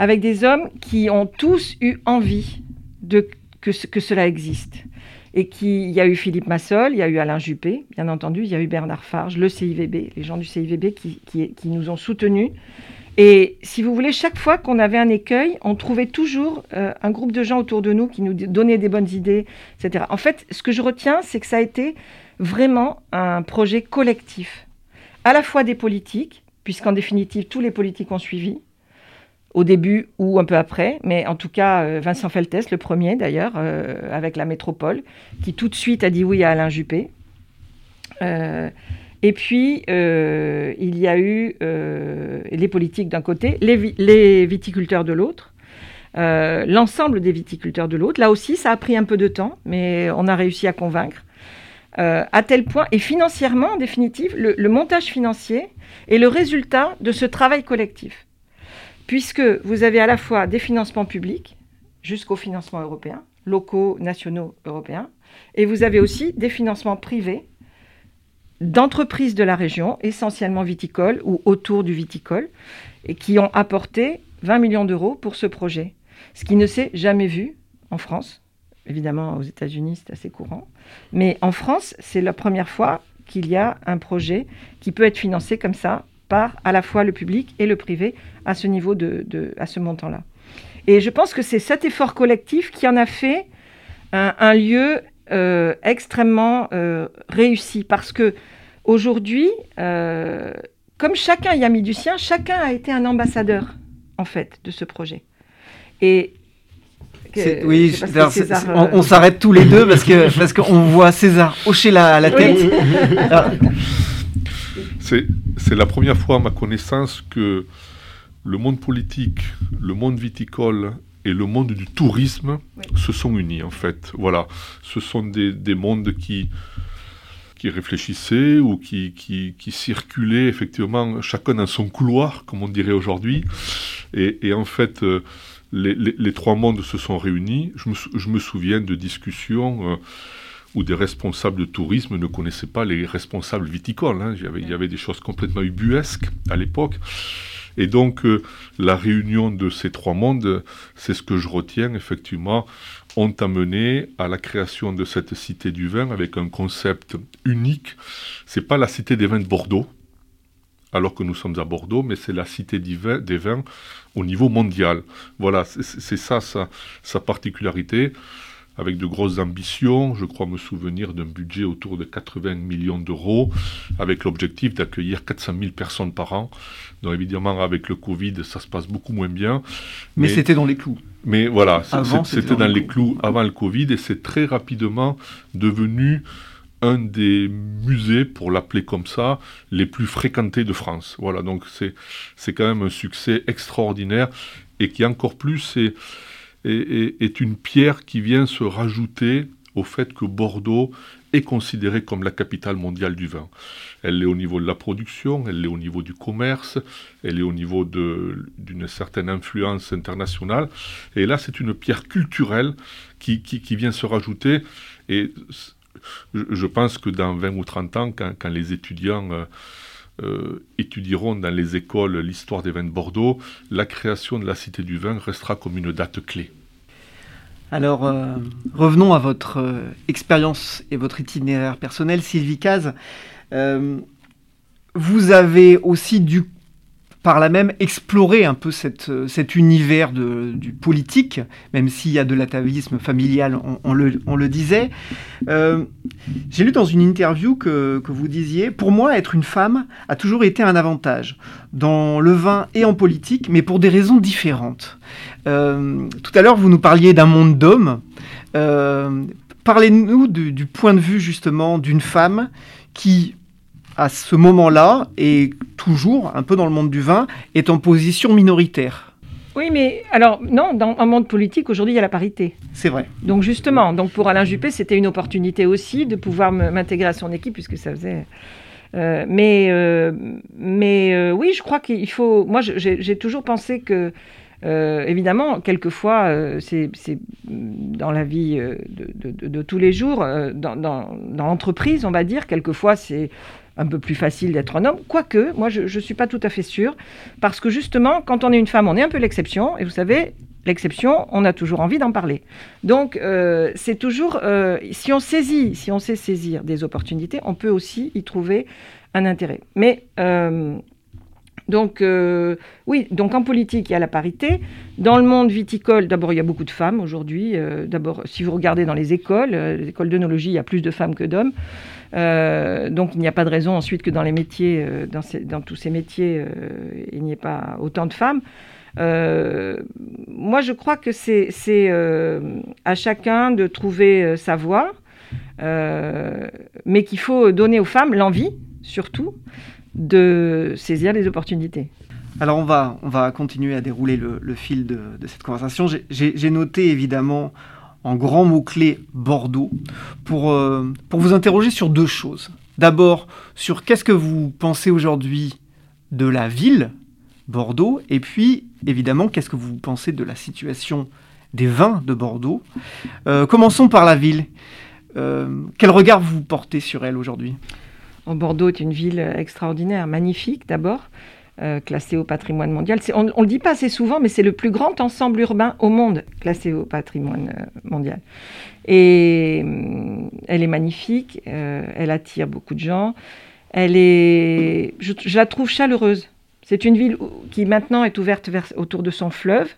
avec des hommes qui ont tous eu envie de, que, que cela existe. Et qui, il y a eu Philippe Massol, il y a eu Alain Juppé, bien entendu, il y a eu Bernard Farge, le CIVB, les gens du CIVB qui, qui, nous ont soutenus. Et si vous voulez, chaque fois qu'on avait un écueil, on trouvait toujours euh, un groupe de gens autour de nous qui nous donnaient des bonnes idées, etc. En fait, ce que je retiens, c'est que ça a été vraiment un projet collectif, à la fois des politiques, puisqu'en définitive, tous les politiques ont suivi, au début ou un peu après, mais en tout cas euh, Vincent Feltès, le premier d'ailleurs, euh, avec la métropole, qui tout de suite a dit oui à Alain Juppé. Euh, et puis, il y a eu les politiques d'un côté, les, les, viticulteurs de l'autre, l'ensemble des viticulteurs de l'autre. Là aussi, ça a pris un peu de temps, mais on a réussi à convaincre. à tel point, et financièrement, en définitive, le montage financier est le résultat de ce travail collectif puisque vous avez à la fois des financements publics jusqu'aux financements européens, locaux, nationaux, européens, et vous avez aussi des financements privés d'entreprises de la région, essentiellement viticoles ou autour du viticole, et qui ont apporté 20 millions d'euros pour ce projet, ce qui ne s'est jamais vu en France. Évidemment, aux États-Unis, c'est assez courant. Mais en France, c'est la première fois qu'il y a un projet qui peut être financé comme ça par à la fois le public et le privé à ce niveau de, à ce montant-là. Et je pense que c'est cet effort collectif qui en a fait un, lieu euh, extrêmement euh, réussi parce que aujourd'hui, euh, comme chacun y a mis du sien, chacun a été un ambassadeur en fait de ce projet. Et oui, on, s'arrête tous les deux parce que parce qu'on voit César hocher la, la tête. C'est la première fois à ma connaissance que le monde politique, le monde viticole et le monde du tourisme se sont unis en fait. Voilà, ce sont des, mondes qui, qui réfléchissaient ou qui, qui, circulaient effectivement chacun dans son couloir, comme on dirait aujourd'hui. Et, en fait, euh, les, trois mondes se sont réunis. Je me, souviens de discussions où des responsables de tourisme ne connaissaient pas les responsables viticoles. Hein. Il, y avait, des choses complètement ubuesques à l'époque. Et donc, la réunion de ces trois mondes, c'est ce que je retiens effectivement, ont amené à la création de cette cité du vin avec un concept unique. C'est pas la cité des vins de Bordeaux, alors que nous sommes à Bordeaux, mais c'est la cité des vins, au niveau mondial. Voilà, c'est ça sa particularité avec de grosses ambitions. Je crois me souvenir d'un budget autour de 80 millions d'euros, avec l'objectif d'accueillir 400 000 personnes par an. Donc évidemment, avec le Covid, ça se passe beaucoup moins bien. Mais, c'était dans les clous. Mais voilà, c'était dans, les clous avant le Covid et c'est très rapidement devenu un des musées, pour l'appeler comme ça, les plus fréquentés de France. Voilà, donc c'est quand même un succès extraordinaire et qui encore plus est une pierre qui vient se rajouter au fait que Bordeaux est considérée comme la capitale mondiale du vin. Elle est au niveau de la production, elle est au niveau du commerce, elle est au niveau d'une certaine influence internationale. Et là, c'est une pierre culturelle qui, qui, vient se rajouter. Et je pense que dans 20 ou 30 ans, quand, les étudiants... Euh, euh, étudieront dans les écoles l'histoire des vins de Bordeaux, la création de la Cité du Vin restera comme une date clé. Alors, euh, revenons à votre euh, expérience et votre itinéraire personnel. Sylvie Caz, vous avez aussi dû par là même explorer un peu euh, cet univers du politique, même s'il y a de l'atavisme familial, on, le, disait. Euh, j'ai lu dans une interview que, vous disiez, pour moi, être une femme a toujours été un avantage, dans le vin et en politique, mais pour des raisons différentes. Euh, tout à l'heure, vous nous parliez d'un monde d'hommes. Parlez-nous du point de vue justement d'une femme qui à ce moment-là, et toujours un peu dans le monde du vin, est en position minoritaire. Oui, mais alors, non, dans un monde politique, aujourd'hui, il y a la parité. C'est vrai. Donc, justement, donc pour Alain Juppé, c'était une opportunité aussi de pouvoir m'intégrer à son équipe, puisque ça faisait. Euh, mais euh, mais euh, oui, je crois qu'il faut. Moi, j'ai toujours pensé que. évidemment, quelquefois, c'est dans la vie de, tous les jours, dans, dans l'entreprise, on va dire, quelquefois c'est un peu plus facile d'être un homme. Quoique, moi, je ne suis pas tout à fait sûre, parce que justement, quand on est une femme, on est un peu l'exception, et vous savez, l'exception, on a toujours envie d'en parler. Donc, euh, c'est toujours, euh, si on saisit, si on sait saisir des opportunités, on peut aussi y trouver un intérêt. Mais euh, donc, oui, donc en politique, il y a la parité. Dans le monde viticole, d'abord, il y a beaucoup de femmes aujourd'hui. d'abord, si vous regardez dans les écoles, les écoles d'œnologie, il y a plus de femmes que d'hommes. Euh, donc il n'y a pas de raison ensuite que dans les métiers, euh, dans, tous ces métiers, euh, il n'y ait pas autant de femmes. moi, je crois que c'est à chacun de trouver sa voie, mais qu'il faut donner aux femmes l'envie, surtout, de saisir les opportunités. Alors on va, on va continuer à dérouler le, fil de, cette conversation. J'ai noté évidemment en grand mot-clé Bordeaux pour, euh, pour vous interroger sur deux choses. D'abord, sur qu'est-ce que vous pensez aujourd'hui de la ville, Bordeaux, et puis évidemment, qu'est-ce que vous pensez de la situation des vins de Bordeaux. Euh, commençons par la ville. Euh, quel regard vous portez sur elle aujourd'hui? Bordeaux est une ville extraordinaire, magnifique d'abord. Euh, classé au patrimoine mondial. On ne le dit pas assez souvent, mais c'est le plus grand ensemble urbain au monde classé au patrimoine euh, mondial. Et euh, elle est magnifique, elle attire beaucoup de gens. Elle est, je, la trouve chaleureuse. C'est une ville qui maintenant est ouverte autour de son fleuve.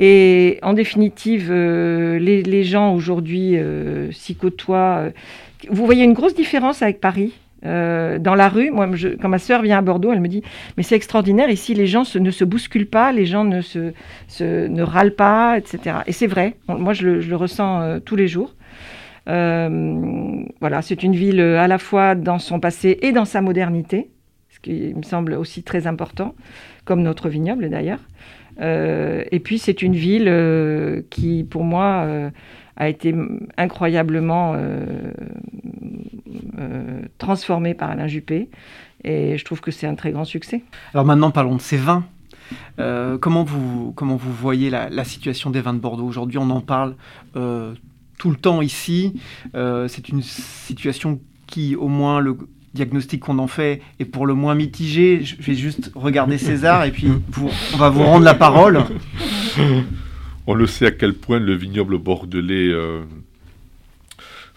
Et en définitive, les, gens aujourd'hui s'y côtoient. Vous voyez une grosse différence avec Paris. Euh, dans la rue. Moi, quand ma sœur vient à Bordeaux, elle me dit Mais c'est extraordinaire, ici, les gens ne se bousculent pas, les gens ne, se, ne râlent pas, etc. Et c'est vrai, moi, je le, ressens euh, tous les jours. Euh, voilà, c'est une ville à la fois dans son passé et dans sa modernité, ce qui me semble aussi très important, comme notre vignoble d'ailleurs. et puis, c'est une ville qui, pour moi, a été incroyablement euh, euh, transformé par Alain Juppé. Et je trouve que c'est un très grand succès. Alors maintenant, parlons de ces vins. comment, vous, comment vous voyez la, situation des vins de Bordeaux Aujourd'hui, on en parle tout le temps ici. C'est une situation qui, au moins, le diagnostic qu'on en fait est pour le moins mitigé. Je vais juste regarder César et puis on va vous rendre la parole. On le sait à quel point le vignoble bordelais euh,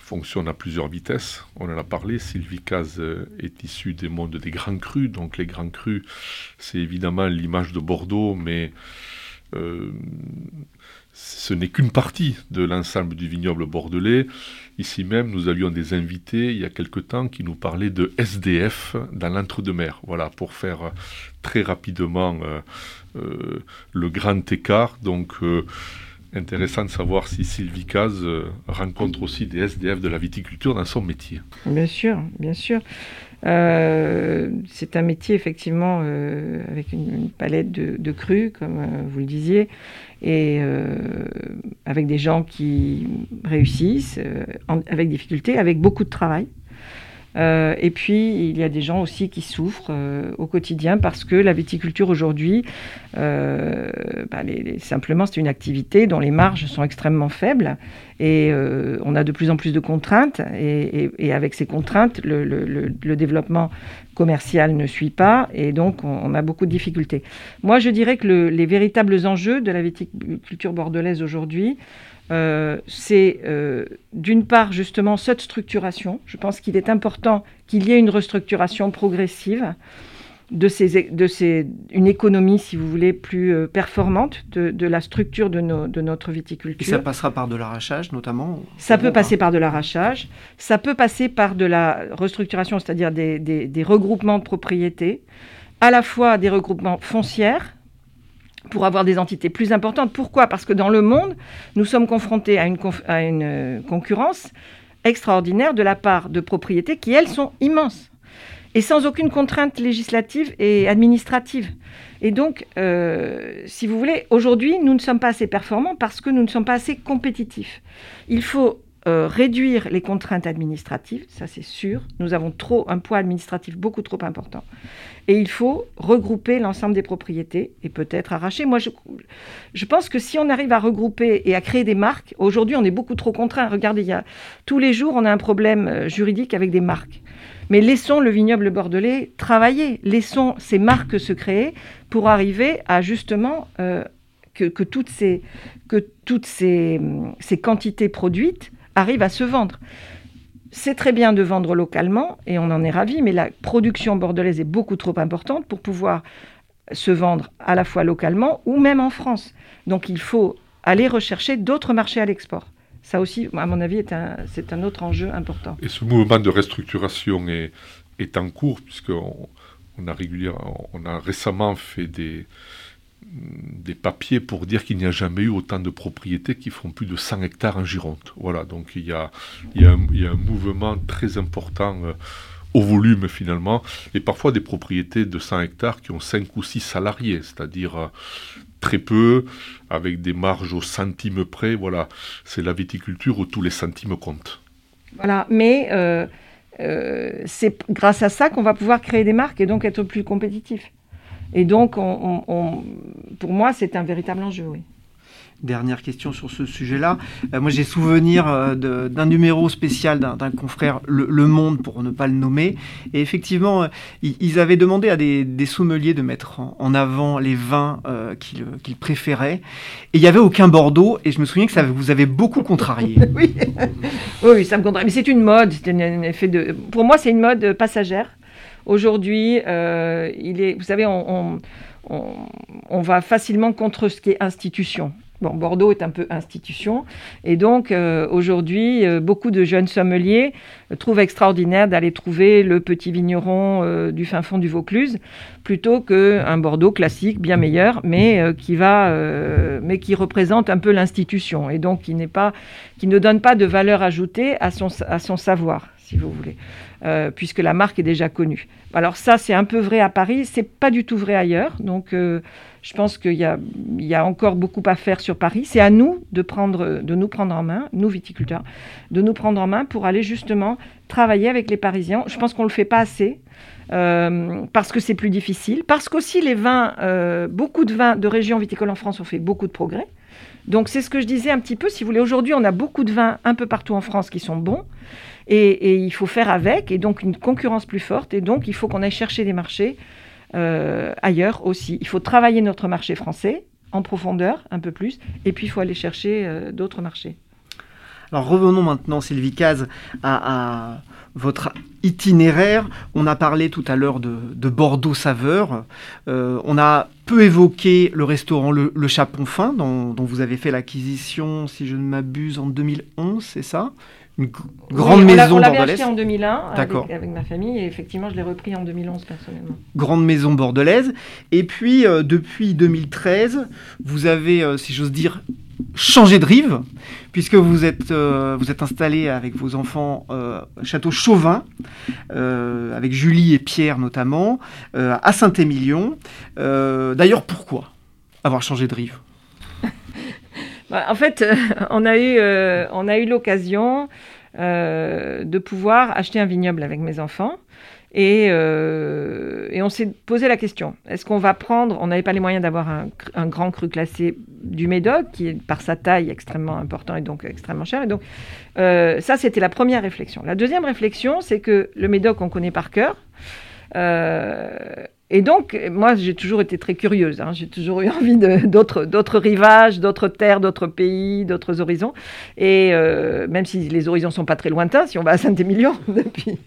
fonctionne à plusieurs vitesses. On en a parlé, Sylvie Caz euh, est issu des mondes des grands crus. Donc les grands crus, c'est évidemment l'image de Bordeaux, mais euh, ce n'est qu'une partie de l'ensemble du vignoble bordelais. Ici même, nous avions des invités il y a quelque temps qui nous parlaient de SDF dans l'entre-deux-mer. Voilà, pour faire euh, très rapidement le grand écart. Donc, intéressant de savoir si Sylvie Caz rencontre aussi des SDF de la viticulture dans son métier. Bien sûr, bien sûr. c'est un métier effectivement avec une, palette de, de crus, comme vous le disiez, et euh, avec des gens qui réussissent, euh, avec difficulté, avec beaucoup de travail. Euh, et puis, il y a des gens aussi qui souffrent au quotidien parce que la viticulture aujourd'hui, bah, simplement, c'est une activité dont les marges sont extrêmement faibles et on a de plus en plus de contraintes. Et, avec ces contraintes, le développement commercial ne suit pas et donc on, a beaucoup de difficultés. Moi, je dirais que les véritables enjeux de la viticulture bordelaise aujourd'hui, euh, c'est euh, d'une part justement cette structuration. Je pense qu'il est important qu'il y ait une restructuration progressive de, ces, de ces, une économie, si vous voulez, plus euh, performante de, la structure de, nos, de, notre viticulture. Et ça passera par de l'arrachage notamment Ça peut passer par de l'arrachage, ça peut passer par de la restructuration, c'est-à-dire des, des, des, regroupements de propriétés, à la fois des regroupements foncières pour avoir des entités plus importantes. Pourquoi? Parce que dans le monde, nous sommes confrontés à une, euh, concurrence extraordinaire de la part de propriétés qui, elles, sont immenses et sans aucune contrainte législative et administrative. Et donc, euh, si vous voulez, aujourd'hui, nous ne sommes pas assez performants parce que nous ne sommes pas assez compétitifs. Il faut euh, réduire les contraintes administratives, ça c'est sûr. Nous avons trop un poids administratif beaucoup trop important. Et il faut regrouper l'ensemble des propriétés et peut-être arracher. Moi, je, je, pense que si on arrive à regrouper et à créer des marques, aujourd'hui on est beaucoup trop contraint. Regardez, tous les jours on a un problème euh, juridique avec des marques. Mais laissons le vignoble bordelais travailler, laissons ces marques se créer pour arriver à justement euh, que, toutes, ces, que toutes ces, ces quantités produites arrive à se vendre. C'est très bien de vendre localement et on en est ravi, mais la production bordelaise est beaucoup trop importante pour pouvoir se vendre à la fois localement ou même en France. Donc il faut aller rechercher d'autres marchés à l'export. Ça aussi, à mon avis, c'est un, autre enjeu important. Et ce mouvement de restructuration est, en cours, puisqu'on on a, a récemment fait des, des papiers pour dire qu'il n'y a jamais eu autant de propriétés qui font plus de 100 hectares en Gironde. Voilà, donc il y a, il y a, un, mouvement très important euh, au volume finalement, et parfois des propriétés de 100 hectares qui ont 5 ou 6 salariés, c'est-à-dire euh, très peu, avec des marges au centime près. Voilà, c'est la viticulture où tous les centimes comptent. Voilà, mais euh, c'est grâce à ça qu'on va pouvoir créer des marques et donc être plus compétitif. Et donc, pour moi, c'est un véritable enjeu, oui. Dernière question sur ce sujet-là. Euh, moi, j'ai souvenir euh, d'un numéro spécial d'un confrère, le, Monde, pour ne pas le nommer. Et effectivement, euh, ils, avaient demandé à des, sommeliers de mettre en, avant les vins qu'ils préféraient. Et il n'y avait aucun Bordeaux. Et je me souviens que ça vous avait beaucoup contrarié. oui. oui, ça me contrarie. Mais c'est une mode. Un effet de... Pour moi, c'est une mode passagère. Aujourd'hui, euh, vous savez, on, va facilement contre ce qui est institution. Bordeaux est un peu institution. Et donc, euh, aujourd'hui, euh, beaucoup de jeunes sommeliers trouvent extraordinaire d'aller trouver le petit vigneron du fin fond du Vaucluse plutôt qu'un Bordeaux classique, bien meilleur, mais, qui, représente un peu l'institution et donc qui, ne donne pas de valeur ajoutée à son savoir, si vous voulez. Euh, puisque la marque est déjà connue. Alors ça, c'est un peu vrai à Paris, c'est pas du tout vrai ailleurs. Donc euh, je pense qu'il y, a, encore beaucoup à faire sur Paris. C'est à nous de, prendre, de nous prendre en main, nous viticulteurs, de nous prendre en main pour aller justement travailler avec les Parisiens. Je pense qu'on ne le fait pas assez. parce que c'est plus difficile, parce qu'aussi les vins, beaucoup de vins de régions viticoles en France ont fait beaucoup de progrès. Donc c'est ce que je disais un petit peu, si vous voulez, aujourd'hui on a beaucoup de vins un peu partout en France qui sont bons, et, il faut faire avec, et donc une concurrence plus forte, et donc il faut qu'on aille chercher des marchés euh, ailleurs aussi. Il faut travailler notre marché français en profondeur, un peu plus, et puis il faut aller chercher euh, d'autres marchés. Alors revenons maintenant, Sylvie Caz, à, votre itinéraire. On a parlé tout à l'heure de, Bordeaux Saveur. Euh, on a peu évoqué le restaurant Le, Chapon Fin, dont, vous avez fait l'acquisition, si je ne m'abuse, en 2011, c'est ça? Une grande maison bordelaise. On acheté en 2001 avec, ma famille et effectivement je l'ai repris en 2011 personnellement. Grande maison bordelaise. Et puis euh, depuis 2013, vous avez, euh, si j'ose dire, changé de rive puisque vous êtes, euh, vous êtes installé avec vos enfants Château Chauvin, avec Julie et Pierre notamment, à Saint-Émilion. D'ailleurs, pourquoi avoir changé de rive? Bah, en fait, on a eu, euh, eu l'occasion euh, de pouvoir acheter un vignoble avec mes enfants. Et, euh, et on s'est posé la question, est-ce qu'on va prendre, on n'avait pas les moyens d'avoir un, un, grand cru classé du Médoc, qui est par sa taille extrêmement important et donc extrêmement cher. Et donc ça, c'était la première réflexion. La deuxième réflexion, c'est que le Médoc, on connaît par cœur. Et donc, moi, j'ai toujours été très curieuse. Hein. J'ai toujours eu envie d'autres rivages, d'autres terres, d'autres pays, d'autres horizons. Et euh, même si les horizons sont pas très lointains, si on va à Saint-Émilion depuis,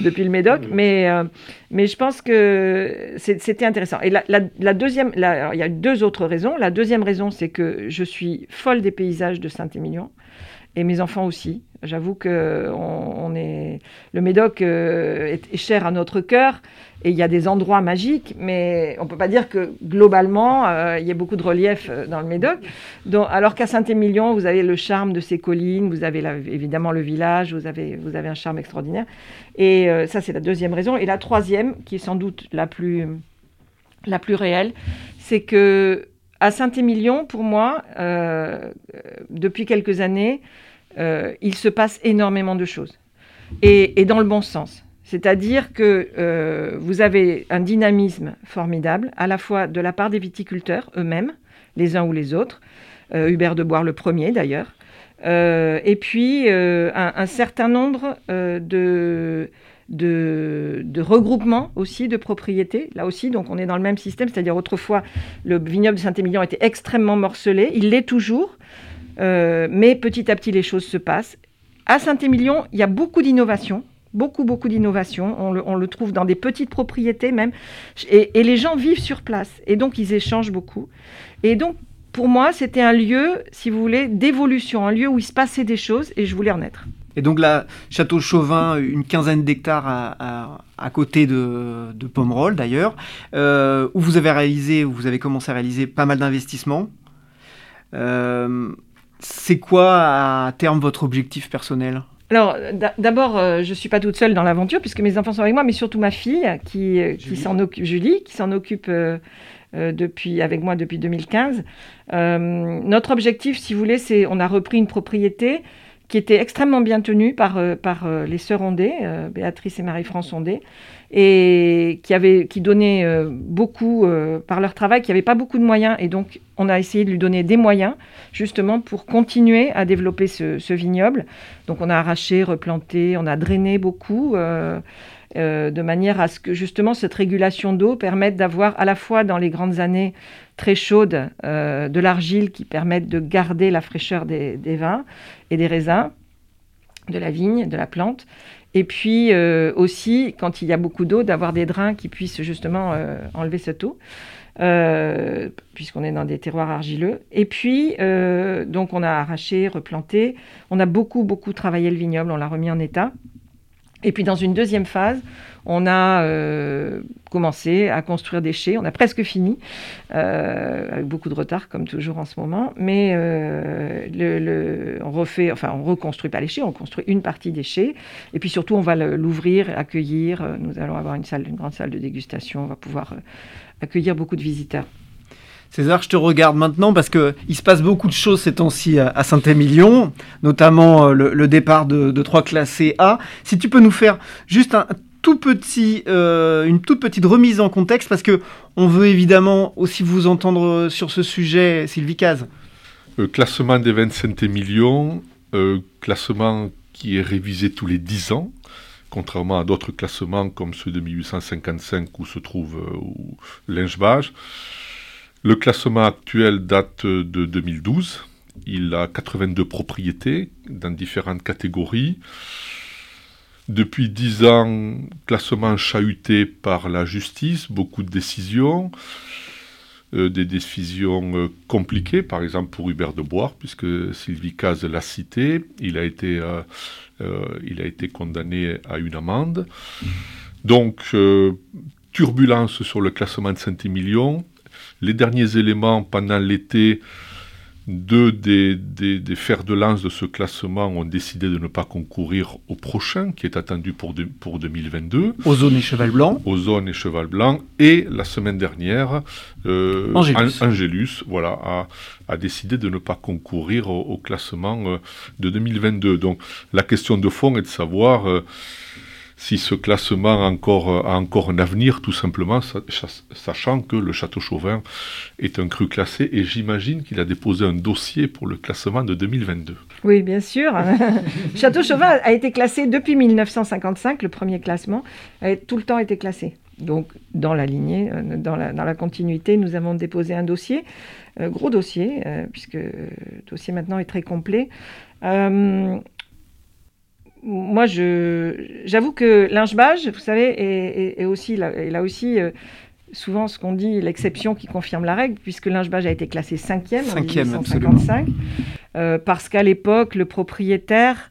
depuis le Médoc, mais, euh, mais je pense que c'était intéressant. Et la, deuxième, il y a deux autres raisons. La deuxième raison, c'est que je suis folle des paysages de Saint-Émilion et mes enfants aussi. J'avoue que le Médoc euh, est, cher à notre cœur et il y a des endroits magiques, mais on peut pas dire que globalement euh, il y a beaucoup de relief euh, dans le Médoc. Alors qu'à Saint-Émilion, vous avez le charme de ces collines, vous avez évidemment le village, vous avez vous avez un charme extraordinaire. Et ça c'est la deuxième raison. Et la troisième, qui est sans doute la plus la plus réelle, c'est que à Saint-Émilion, pour moi, depuis quelques années, euh, il se passe énormément de choses. Et, dans le bon sens. C'est-à-dire que euh, vous avez un dynamisme formidable, à la fois de la part des viticulteurs eux-mêmes, les uns ou les autres, euh, Hubert de Boire le premier d'ailleurs, et puis un, certain nombre de, de, regroupements aussi de propriétés, là aussi, donc on est dans le même système, c'est-à-dire autrefois le vignoble de Saint-Émilion était extrêmement morcelé, il l'est toujours, euh, mais petit à petit, les choses se passent. À Saint-Émilion, il y a beaucoup d'innovation, beaucoup, beaucoup d'innovation. On le, trouve dans des petites propriétés même. Et, les gens vivent sur place. Et donc, ils échangent beaucoup. Et donc, pour moi, c'était un lieu, si vous voulez, d'évolution, un lieu où il se passait des choses et je voulais en être. Et donc là, Château Chauvin, une quinzaine d'hectares à, côté de, de Pomerol d'ailleurs, euh, où vous avez réalisé, où vous avez commencé à réaliser pas mal d'investissements. Euh, c'est quoi à terme votre objectif personnel? Alors, d'abord, euh, je ne suis pas toute seule dans l'aventure, puisque mes enfants sont avec moi, mais surtout ma fille, qui, euh, qui s'en occupe, Julie, qui s'en occupe euh, depuis, avec moi depuis 2015. notre objectif, si vous voulez, c'est on a repris une propriété qui était extrêmement bien tenue par, par les sœurs Ondé, Béatrice et Marie-France Ondé, et qui, avait, qui donnaient euh, beaucoup euh, par leur travail, qui n'avaient pas beaucoup de moyens. Et donc, on a essayé de lui donner des moyens, justement, pour continuer à développer ce, vignoble. Donc, on a arraché, replanté, on a drainé beaucoup. Euh, de manière à ce que justement cette régulation d'eau permette d'avoir à la fois dans les grandes années très chaudes de l'argile qui permette de garder la fraîcheur des, vins et des raisins, de la vigne, de la plante, et puis euh, aussi, quand il y a beaucoup d'eau, d'avoir des drains qui puissent justement euh, enlever cette eau, euh, puisqu'on est dans des terroirs argileux. Et puis, donc on a arraché, replanté, on a beaucoup, beaucoup travaillé le vignoble, on l'a remis en état. Et puis dans une deuxième phase, on a euh, commencé à construire des chais. On a presque fini, euh, avec beaucoup de retard comme toujours en ce moment. Mais euh, on refait, enfin on reconstruit pas les chais, on construit une partie des chais. Et puis surtout, on va l'ouvrir, accueillir. Nous allons avoir une salle, une grande salle de dégustation. On va pouvoir accueillir beaucoup de visiteurs. César, je te regarde maintenant parce qu'il se passe beaucoup de choses ces temps-ci à Saint-Émilion, notamment le, départ de, trois classés A. Si tu peux nous faire juste un tout petit, euh, une toute petite remise en contexte parce que on veut évidemment aussi vous entendre sur ce sujet, Sylvie Caz. Euh, classement des 25 millions, euh, classement qui est révisé tous les 10 ans, contrairement à d'autres classements comme ceux de 1855 où se trouve euh, Le classement actuel date de 2012. Il a 82 propriétés dans différentes catégories. Depuis dix ans, classement chahuté par la justice, beaucoup de décisions, euh, des décisions euh, compliquées, par exemple pour Hubert de Bois, puisque Sylvie Caz l'a cité, il a, été, euh, il a été condamné à une amende. Donc, turbulence sur le classement de Saint-Émilion. Les derniers éléments pendant l'été deux des, fers de lance de ce classement ont décidé de ne pas concourir au prochain, qui est attendu pour, pour 2022. Ozone et Cheval Blanc. Ozone et Cheval Blanc. Et la semaine dernière, euh, Angélus. voilà, a, a, décidé de ne pas concourir au, classement euh, de 2022. Donc la question de fond est de savoir... Euh, si ce classement a encore, euh, a encore un avenir, tout simplement, sachant que le Château Chauvin est un cru classé et j'imagine qu'il a déposé un dossier pour le classement de 2022. Oui, bien sûr. Château Chauvin a été classé depuis 1955, le premier classement, a tout le temps été classé. Donc, dans la lignée, euh, dans la, dans la continuité, nous avons déposé un dossier, euh, gros dossier, puisque le dossier maintenant est très complet moi, j'avoue que Lynchbage, vous savez, est, aussi, là, aussi euh, souvent ce qu'on dit l'exception qui confirme la règle, puisque Lynchbage a été classé cinquième, en 1955, euh, parce qu'à l'époque, le propriétaire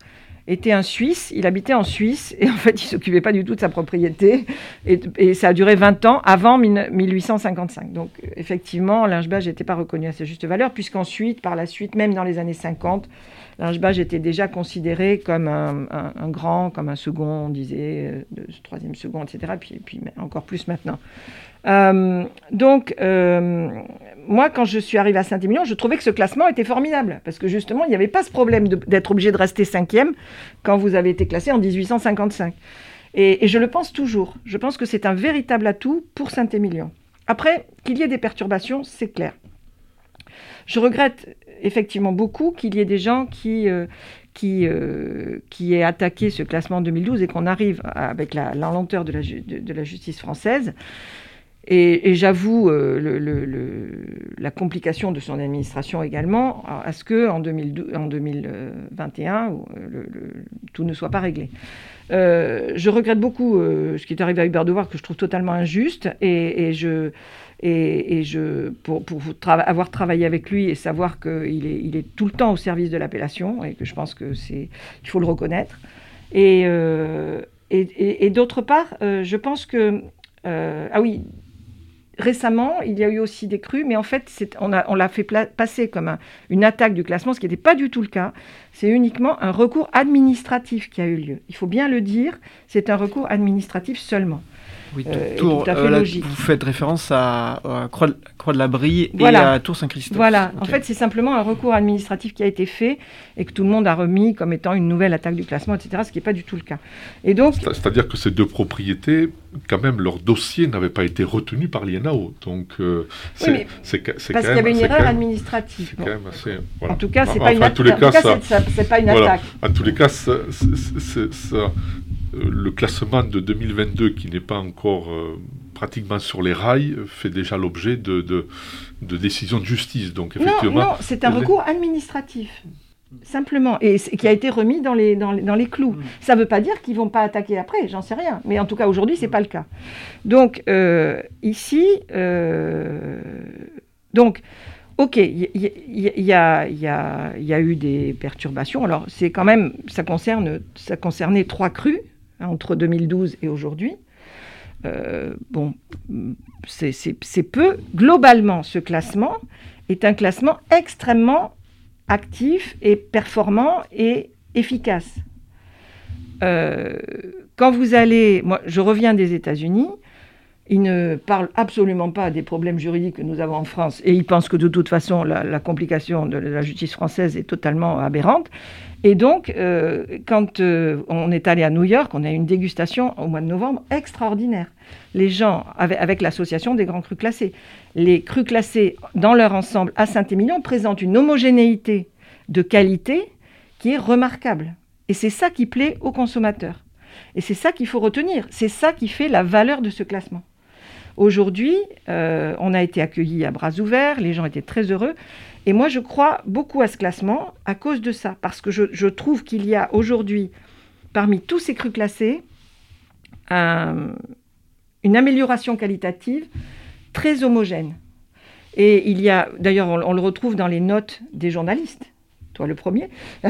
était un Suisse, il habitait en Suisse, et en fait, il s'occupait pas du tout de sa propriété, et, ça a duré 20 ans avant 1855. Donc, effectivement, Lynchbage n'était pas reconnu à sa juste valeur, puisqu'ensuite, par la suite, même dans les années 50, L'Inchbage était déjà considéré comme un, grand, comme un second, on disait, euh, troisième second, etc. Puis, puis encore plus maintenant. Euh, donc, euh, moi, quand je suis arrivée à Saint-Émilion, je trouvais que ce classement était formidable, parce que justement, il n'y avait pas ce problème d'être obligé de rester cinquième quand vous avez été classé en 1855. Et, je le pense toujours. Je pense que c'est un véritable atout pour Saint-Émilion. Après, qu'il y ait des perturbations, c'est clair. Je regrette effectivement beaucoup qu'il y ait des gens qui, euh, qui, euh, qui aient attaqué ce classement en 2012 et qu'on arrive avec la, lenteur de, la, justice française. Et, j'avoue euh, la complication de son administration également à ce que en, 2012, en 2021 tout ne soit pas réglé. je regrette beaucoup ce qui est arrivé à Hubert Devoir que je trouve totalement injuste et, je pour, avoir travaillé avec lui et savoir qu'il est, tout le temps au service de l'appellation et que je pense que c'est, il faut le reconnaître. Et, euh, d'autre part, euh, je pense que euh, ah oui, récemment, il y a eu aussi des crues, mais en fait, on, l'a fait passer comme une attaque du classement, ce qui n'était pas du tout le cas. C'est uniquement un recours administratif qui a eu lieu. Il faut bien le dire, c'est un recours administratif seulement. Oui, euh, tout à fait euh, logique. vous faites référence à, Croix, de, la Brie et à Tour Saint-Christophe. Voilà, en fait, c'est simplement un recours administratif qui a été fait et que tout le monde a remis comme étant une nouvelle attaque du classement, etc., ce qui n'est pas du tout le cas. Et donc, C'est-à-dire que ces deux propriétés, quand même, leur dossier n'avait pas été retenu par l'INAO. Donc, euh, c'est, parce qu'il y avait une erreur administrative. En tout cas, c'est pas, une, attaque. En tous les cas, ça, le classement de 2022, qui n'est pas encore euh, pratiquement sur les rails, fait déjà l'objet de, de, décisions de justice. Donc, effectivement, non, non c'est un recours administratif. Simplement, et, qui a été remis dans les, dans les, clous. Mm. Ça ne veut pas dire qu'ils ne vont pas attaquer après, j'en sais rien. Mais en tout cas, aujourd'hui, ce n'est pas le cas. Donc, euh, ici, donc, Ok, il y, a, eu des perturbations. Alors, c'est quand même, ça, concerne, ça concernait trois crues entre 2012 et aujourd'hui. Euh, bon, c'est peu. Globalement, ce classement est un classement extrêmement actif et performant et efficace. Euh, quand vous allez, moi je reviens des États-Unis, Il ne parle absolument pas des problèmes juridiques que nous avons en France et il pense que de toute façon la, complication de la justice française est totalement aberrante. Et donc, euh, quand euh, on est allé à New York, on a eu une dégustation au mois de novembre extraordinaire. Les gens, avec, avec l'association des grands crus classés, les crus classés dans leur ensemble à Saint-Émilion présentent une homogénéité de qualité qui est remarquable. Et c'est ça qui plaît aux consommateurs. Et c'est ça qu'il faut retenir. C'est ça qui fait la valeur de ce classement. Aujourd'hui, euh, on a été accueillis à bras ouverts, les gens étaient très heureux. Et moi, je crois beaucoup à ce classement à cause de ça, parce que je, trouve qu'il y a aujourd'hui, parmi tous ces crus classés, une amélioration qualitative très homogène. Et il y a, d'ailleurs, on, le retrouve dans les notes des journalistes toi le premier,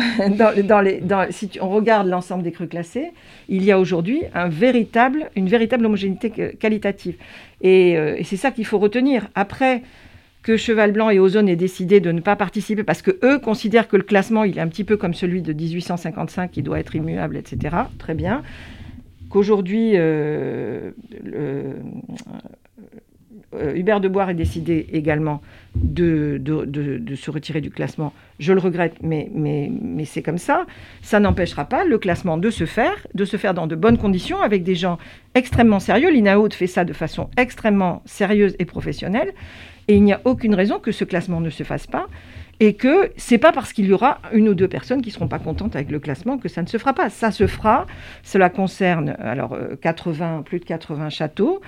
si on regarde l'ensemble des crus classés, il y a aujourd'hui une véritable homogénéité qualitative. Euh, et, c'est ça qu'il faut retenir. Après que Cheval Blanc et Ozone aient décidé de ne pas participer parce que eux considèrent que le classement il est un petit peu comme celui de 1855 qui doit être immuable, etc. Très bien. Qu'aujourd'hui euh, euh, Hubert de Bois ait décidé également de, se retirer du classement. Je le regrette, mais, c'est comme ça. Ça n'empêchera pas le classement de se faire, de se faire dans de bonnes conditions avec des gens extrêmement sérieux. L'INAO fait ça de façon extrêmement sérieuse et professionnelle. Et il n'y a aucune raison que ce classement ne se fasse pas et que c'est pas parce qu'il y aura une ou deux personnes qui seront pas contentes avec le classement que ça ne se fera pas. Ça se fera. Cela concerne alors 80, euh, plus de 80 châteaux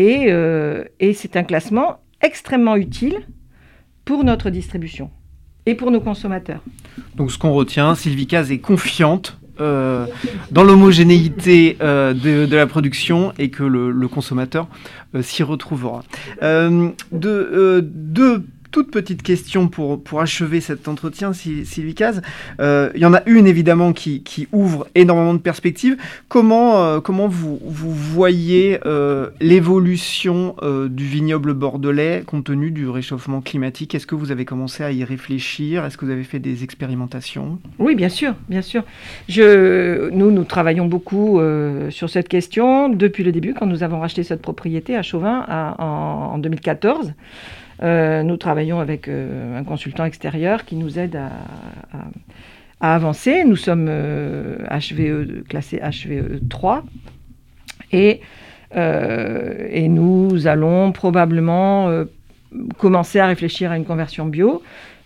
euh, et, c'est un classement extrêmement utile pour notre distribution et pour nos consommateurs. Donc ce qu'on retient, Sylvie Caz est confiante euh, dans l'homogénéité de, la production et que le, consommateur s'y retrouvera. de, deux toute petite question pour, pour achever cet entretien, Sylvie Caz. Euh, il y en a une évidemment qui, ouvre énormément de perspectives. Comment, euh, comment vous, vous voyez euh, l'évolution du vignoble bordelais compte tenu du réchauffement climatique? Est-ce que vous avez commencé à y réfléchir? Est-ce que vous avez fait des expérimentations? Oui, bien sûr, bien sûr. Nous, nous travaillons beaucoup sur cette question depuis le début, quand nous avons racheté cette propriété à Chauvin en 2014. Euh, nous travaillons avec euh, un consultant extérieur qui nous aide à, avancer. Nous sommes HVE, euh, classé HVE 3 et, et nous allons probablement commencer à réfléchir à une conversion bio.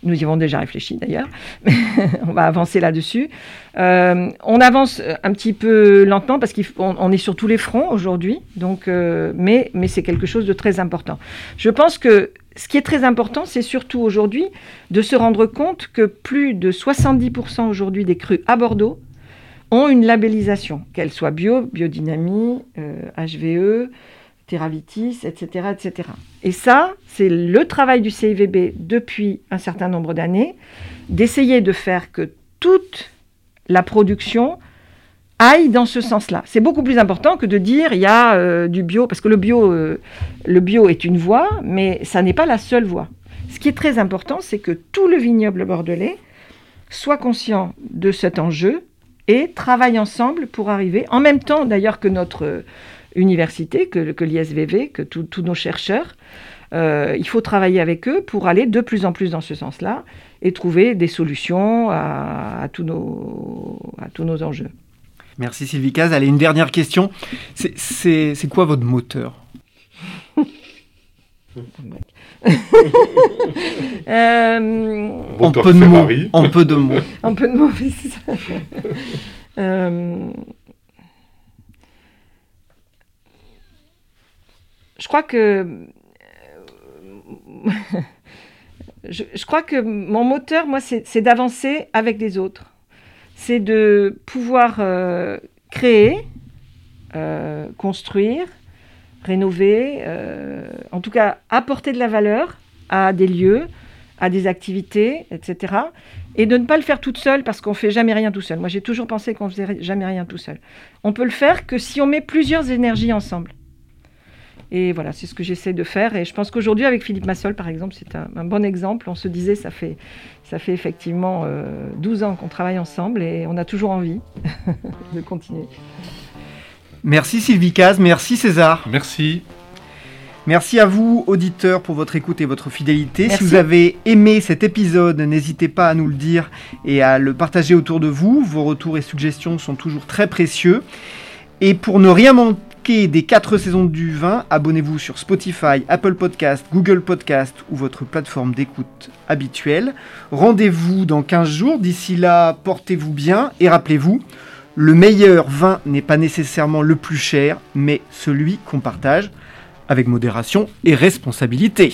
Nous y avons déjà réfléchi d'ailleurs, mais on va avancer là-dessus. on avance un petit peu lentement parce qu'on est sur tous les fronts aujourd'hui, donc, mais, mais c'est quelque chose de très important. Je pense que ce qui est très important, c'est surtout aujourd'hui de se rendre compte que plus de 70% aujourd'hui des crues à Bordeaux ont une labellisation, qu'elle soit bio, biodynamie, HVE, Terravitis, etc., etc. Et ça, c'est le travail du CIVB depuis un certain nombre d'années, d'essayer de faire que toute la production aille dans ce sens-là. C'est beaucoup plus important que de dire il y a euh, du bio, parce que le bio, euh, le bio est une voie, mais ça n'est pas la seule voie. Ce qui est très important, c'est que tout le vignoble bordelais soit conscient de cet enjeu et travaille ensemble pour arriver, en même temps d'ailleurs que notre université, que, que l'ISVV, que tous nos chercheurs, il faut travailler avec eux pour aller de plus en plus dans ce sens-là et trouver des solutions à, tous, nos, à tous nos enjeux. Merci Sylvie Caz. Allez, une dernière question. C'est quoi votre moteur? Euh, en, peu de mots, en peu de mots. En peu de mots, je crois que je, je, crois que mon moteur, moi, c'est d'avancer avec les autres c'est de pouvoir euh, créer, euh, construire, rénover, euh, en tout cas apporter de la valeur à des lieux, à des activités, etc. Et de ne pas le faire toute seule parce qu'on ne fait jamais rien tout seul. Moi, j'ai toujours pensé qu'on ne faisait jamais rien tout seul. On peut le faire que si on met plusieurs énergies ensemble. Et voilà, c'est ce que j'essaie de faire. Et je pense qu'aujourd'hui, avec Philippe Massol, par exemple, c'est un, bon exemple. On se disait, ça fait, ça fait effectivement 12 euh, ans qu'on travaille ensemble et on a toujours envie de continuer. Merci Sylvie Caz, merci César. Merci. Merci à vous, auditeurs, pour votre écoute et votre fidélité. Merci. Si vous avez aimé cet épisode, n'hésitez pas à nous le dire et à le partager autour de vous. Vos retours et suggestions sont toujours très précieux. Et pour ne rien manquer des quatre saisons du vin, abonnez-vous sur Spotify, Apple Podcast, Google Podcast ou votre plateforme d'écoute habituelle. Rendez-vous dans 15 jours. D'ici là, portez-vous bien et rappelez-vous, le meilleur vin n'est pas nécessairement le plus cher, mais celui qu'on partage avec modération et responsabilité.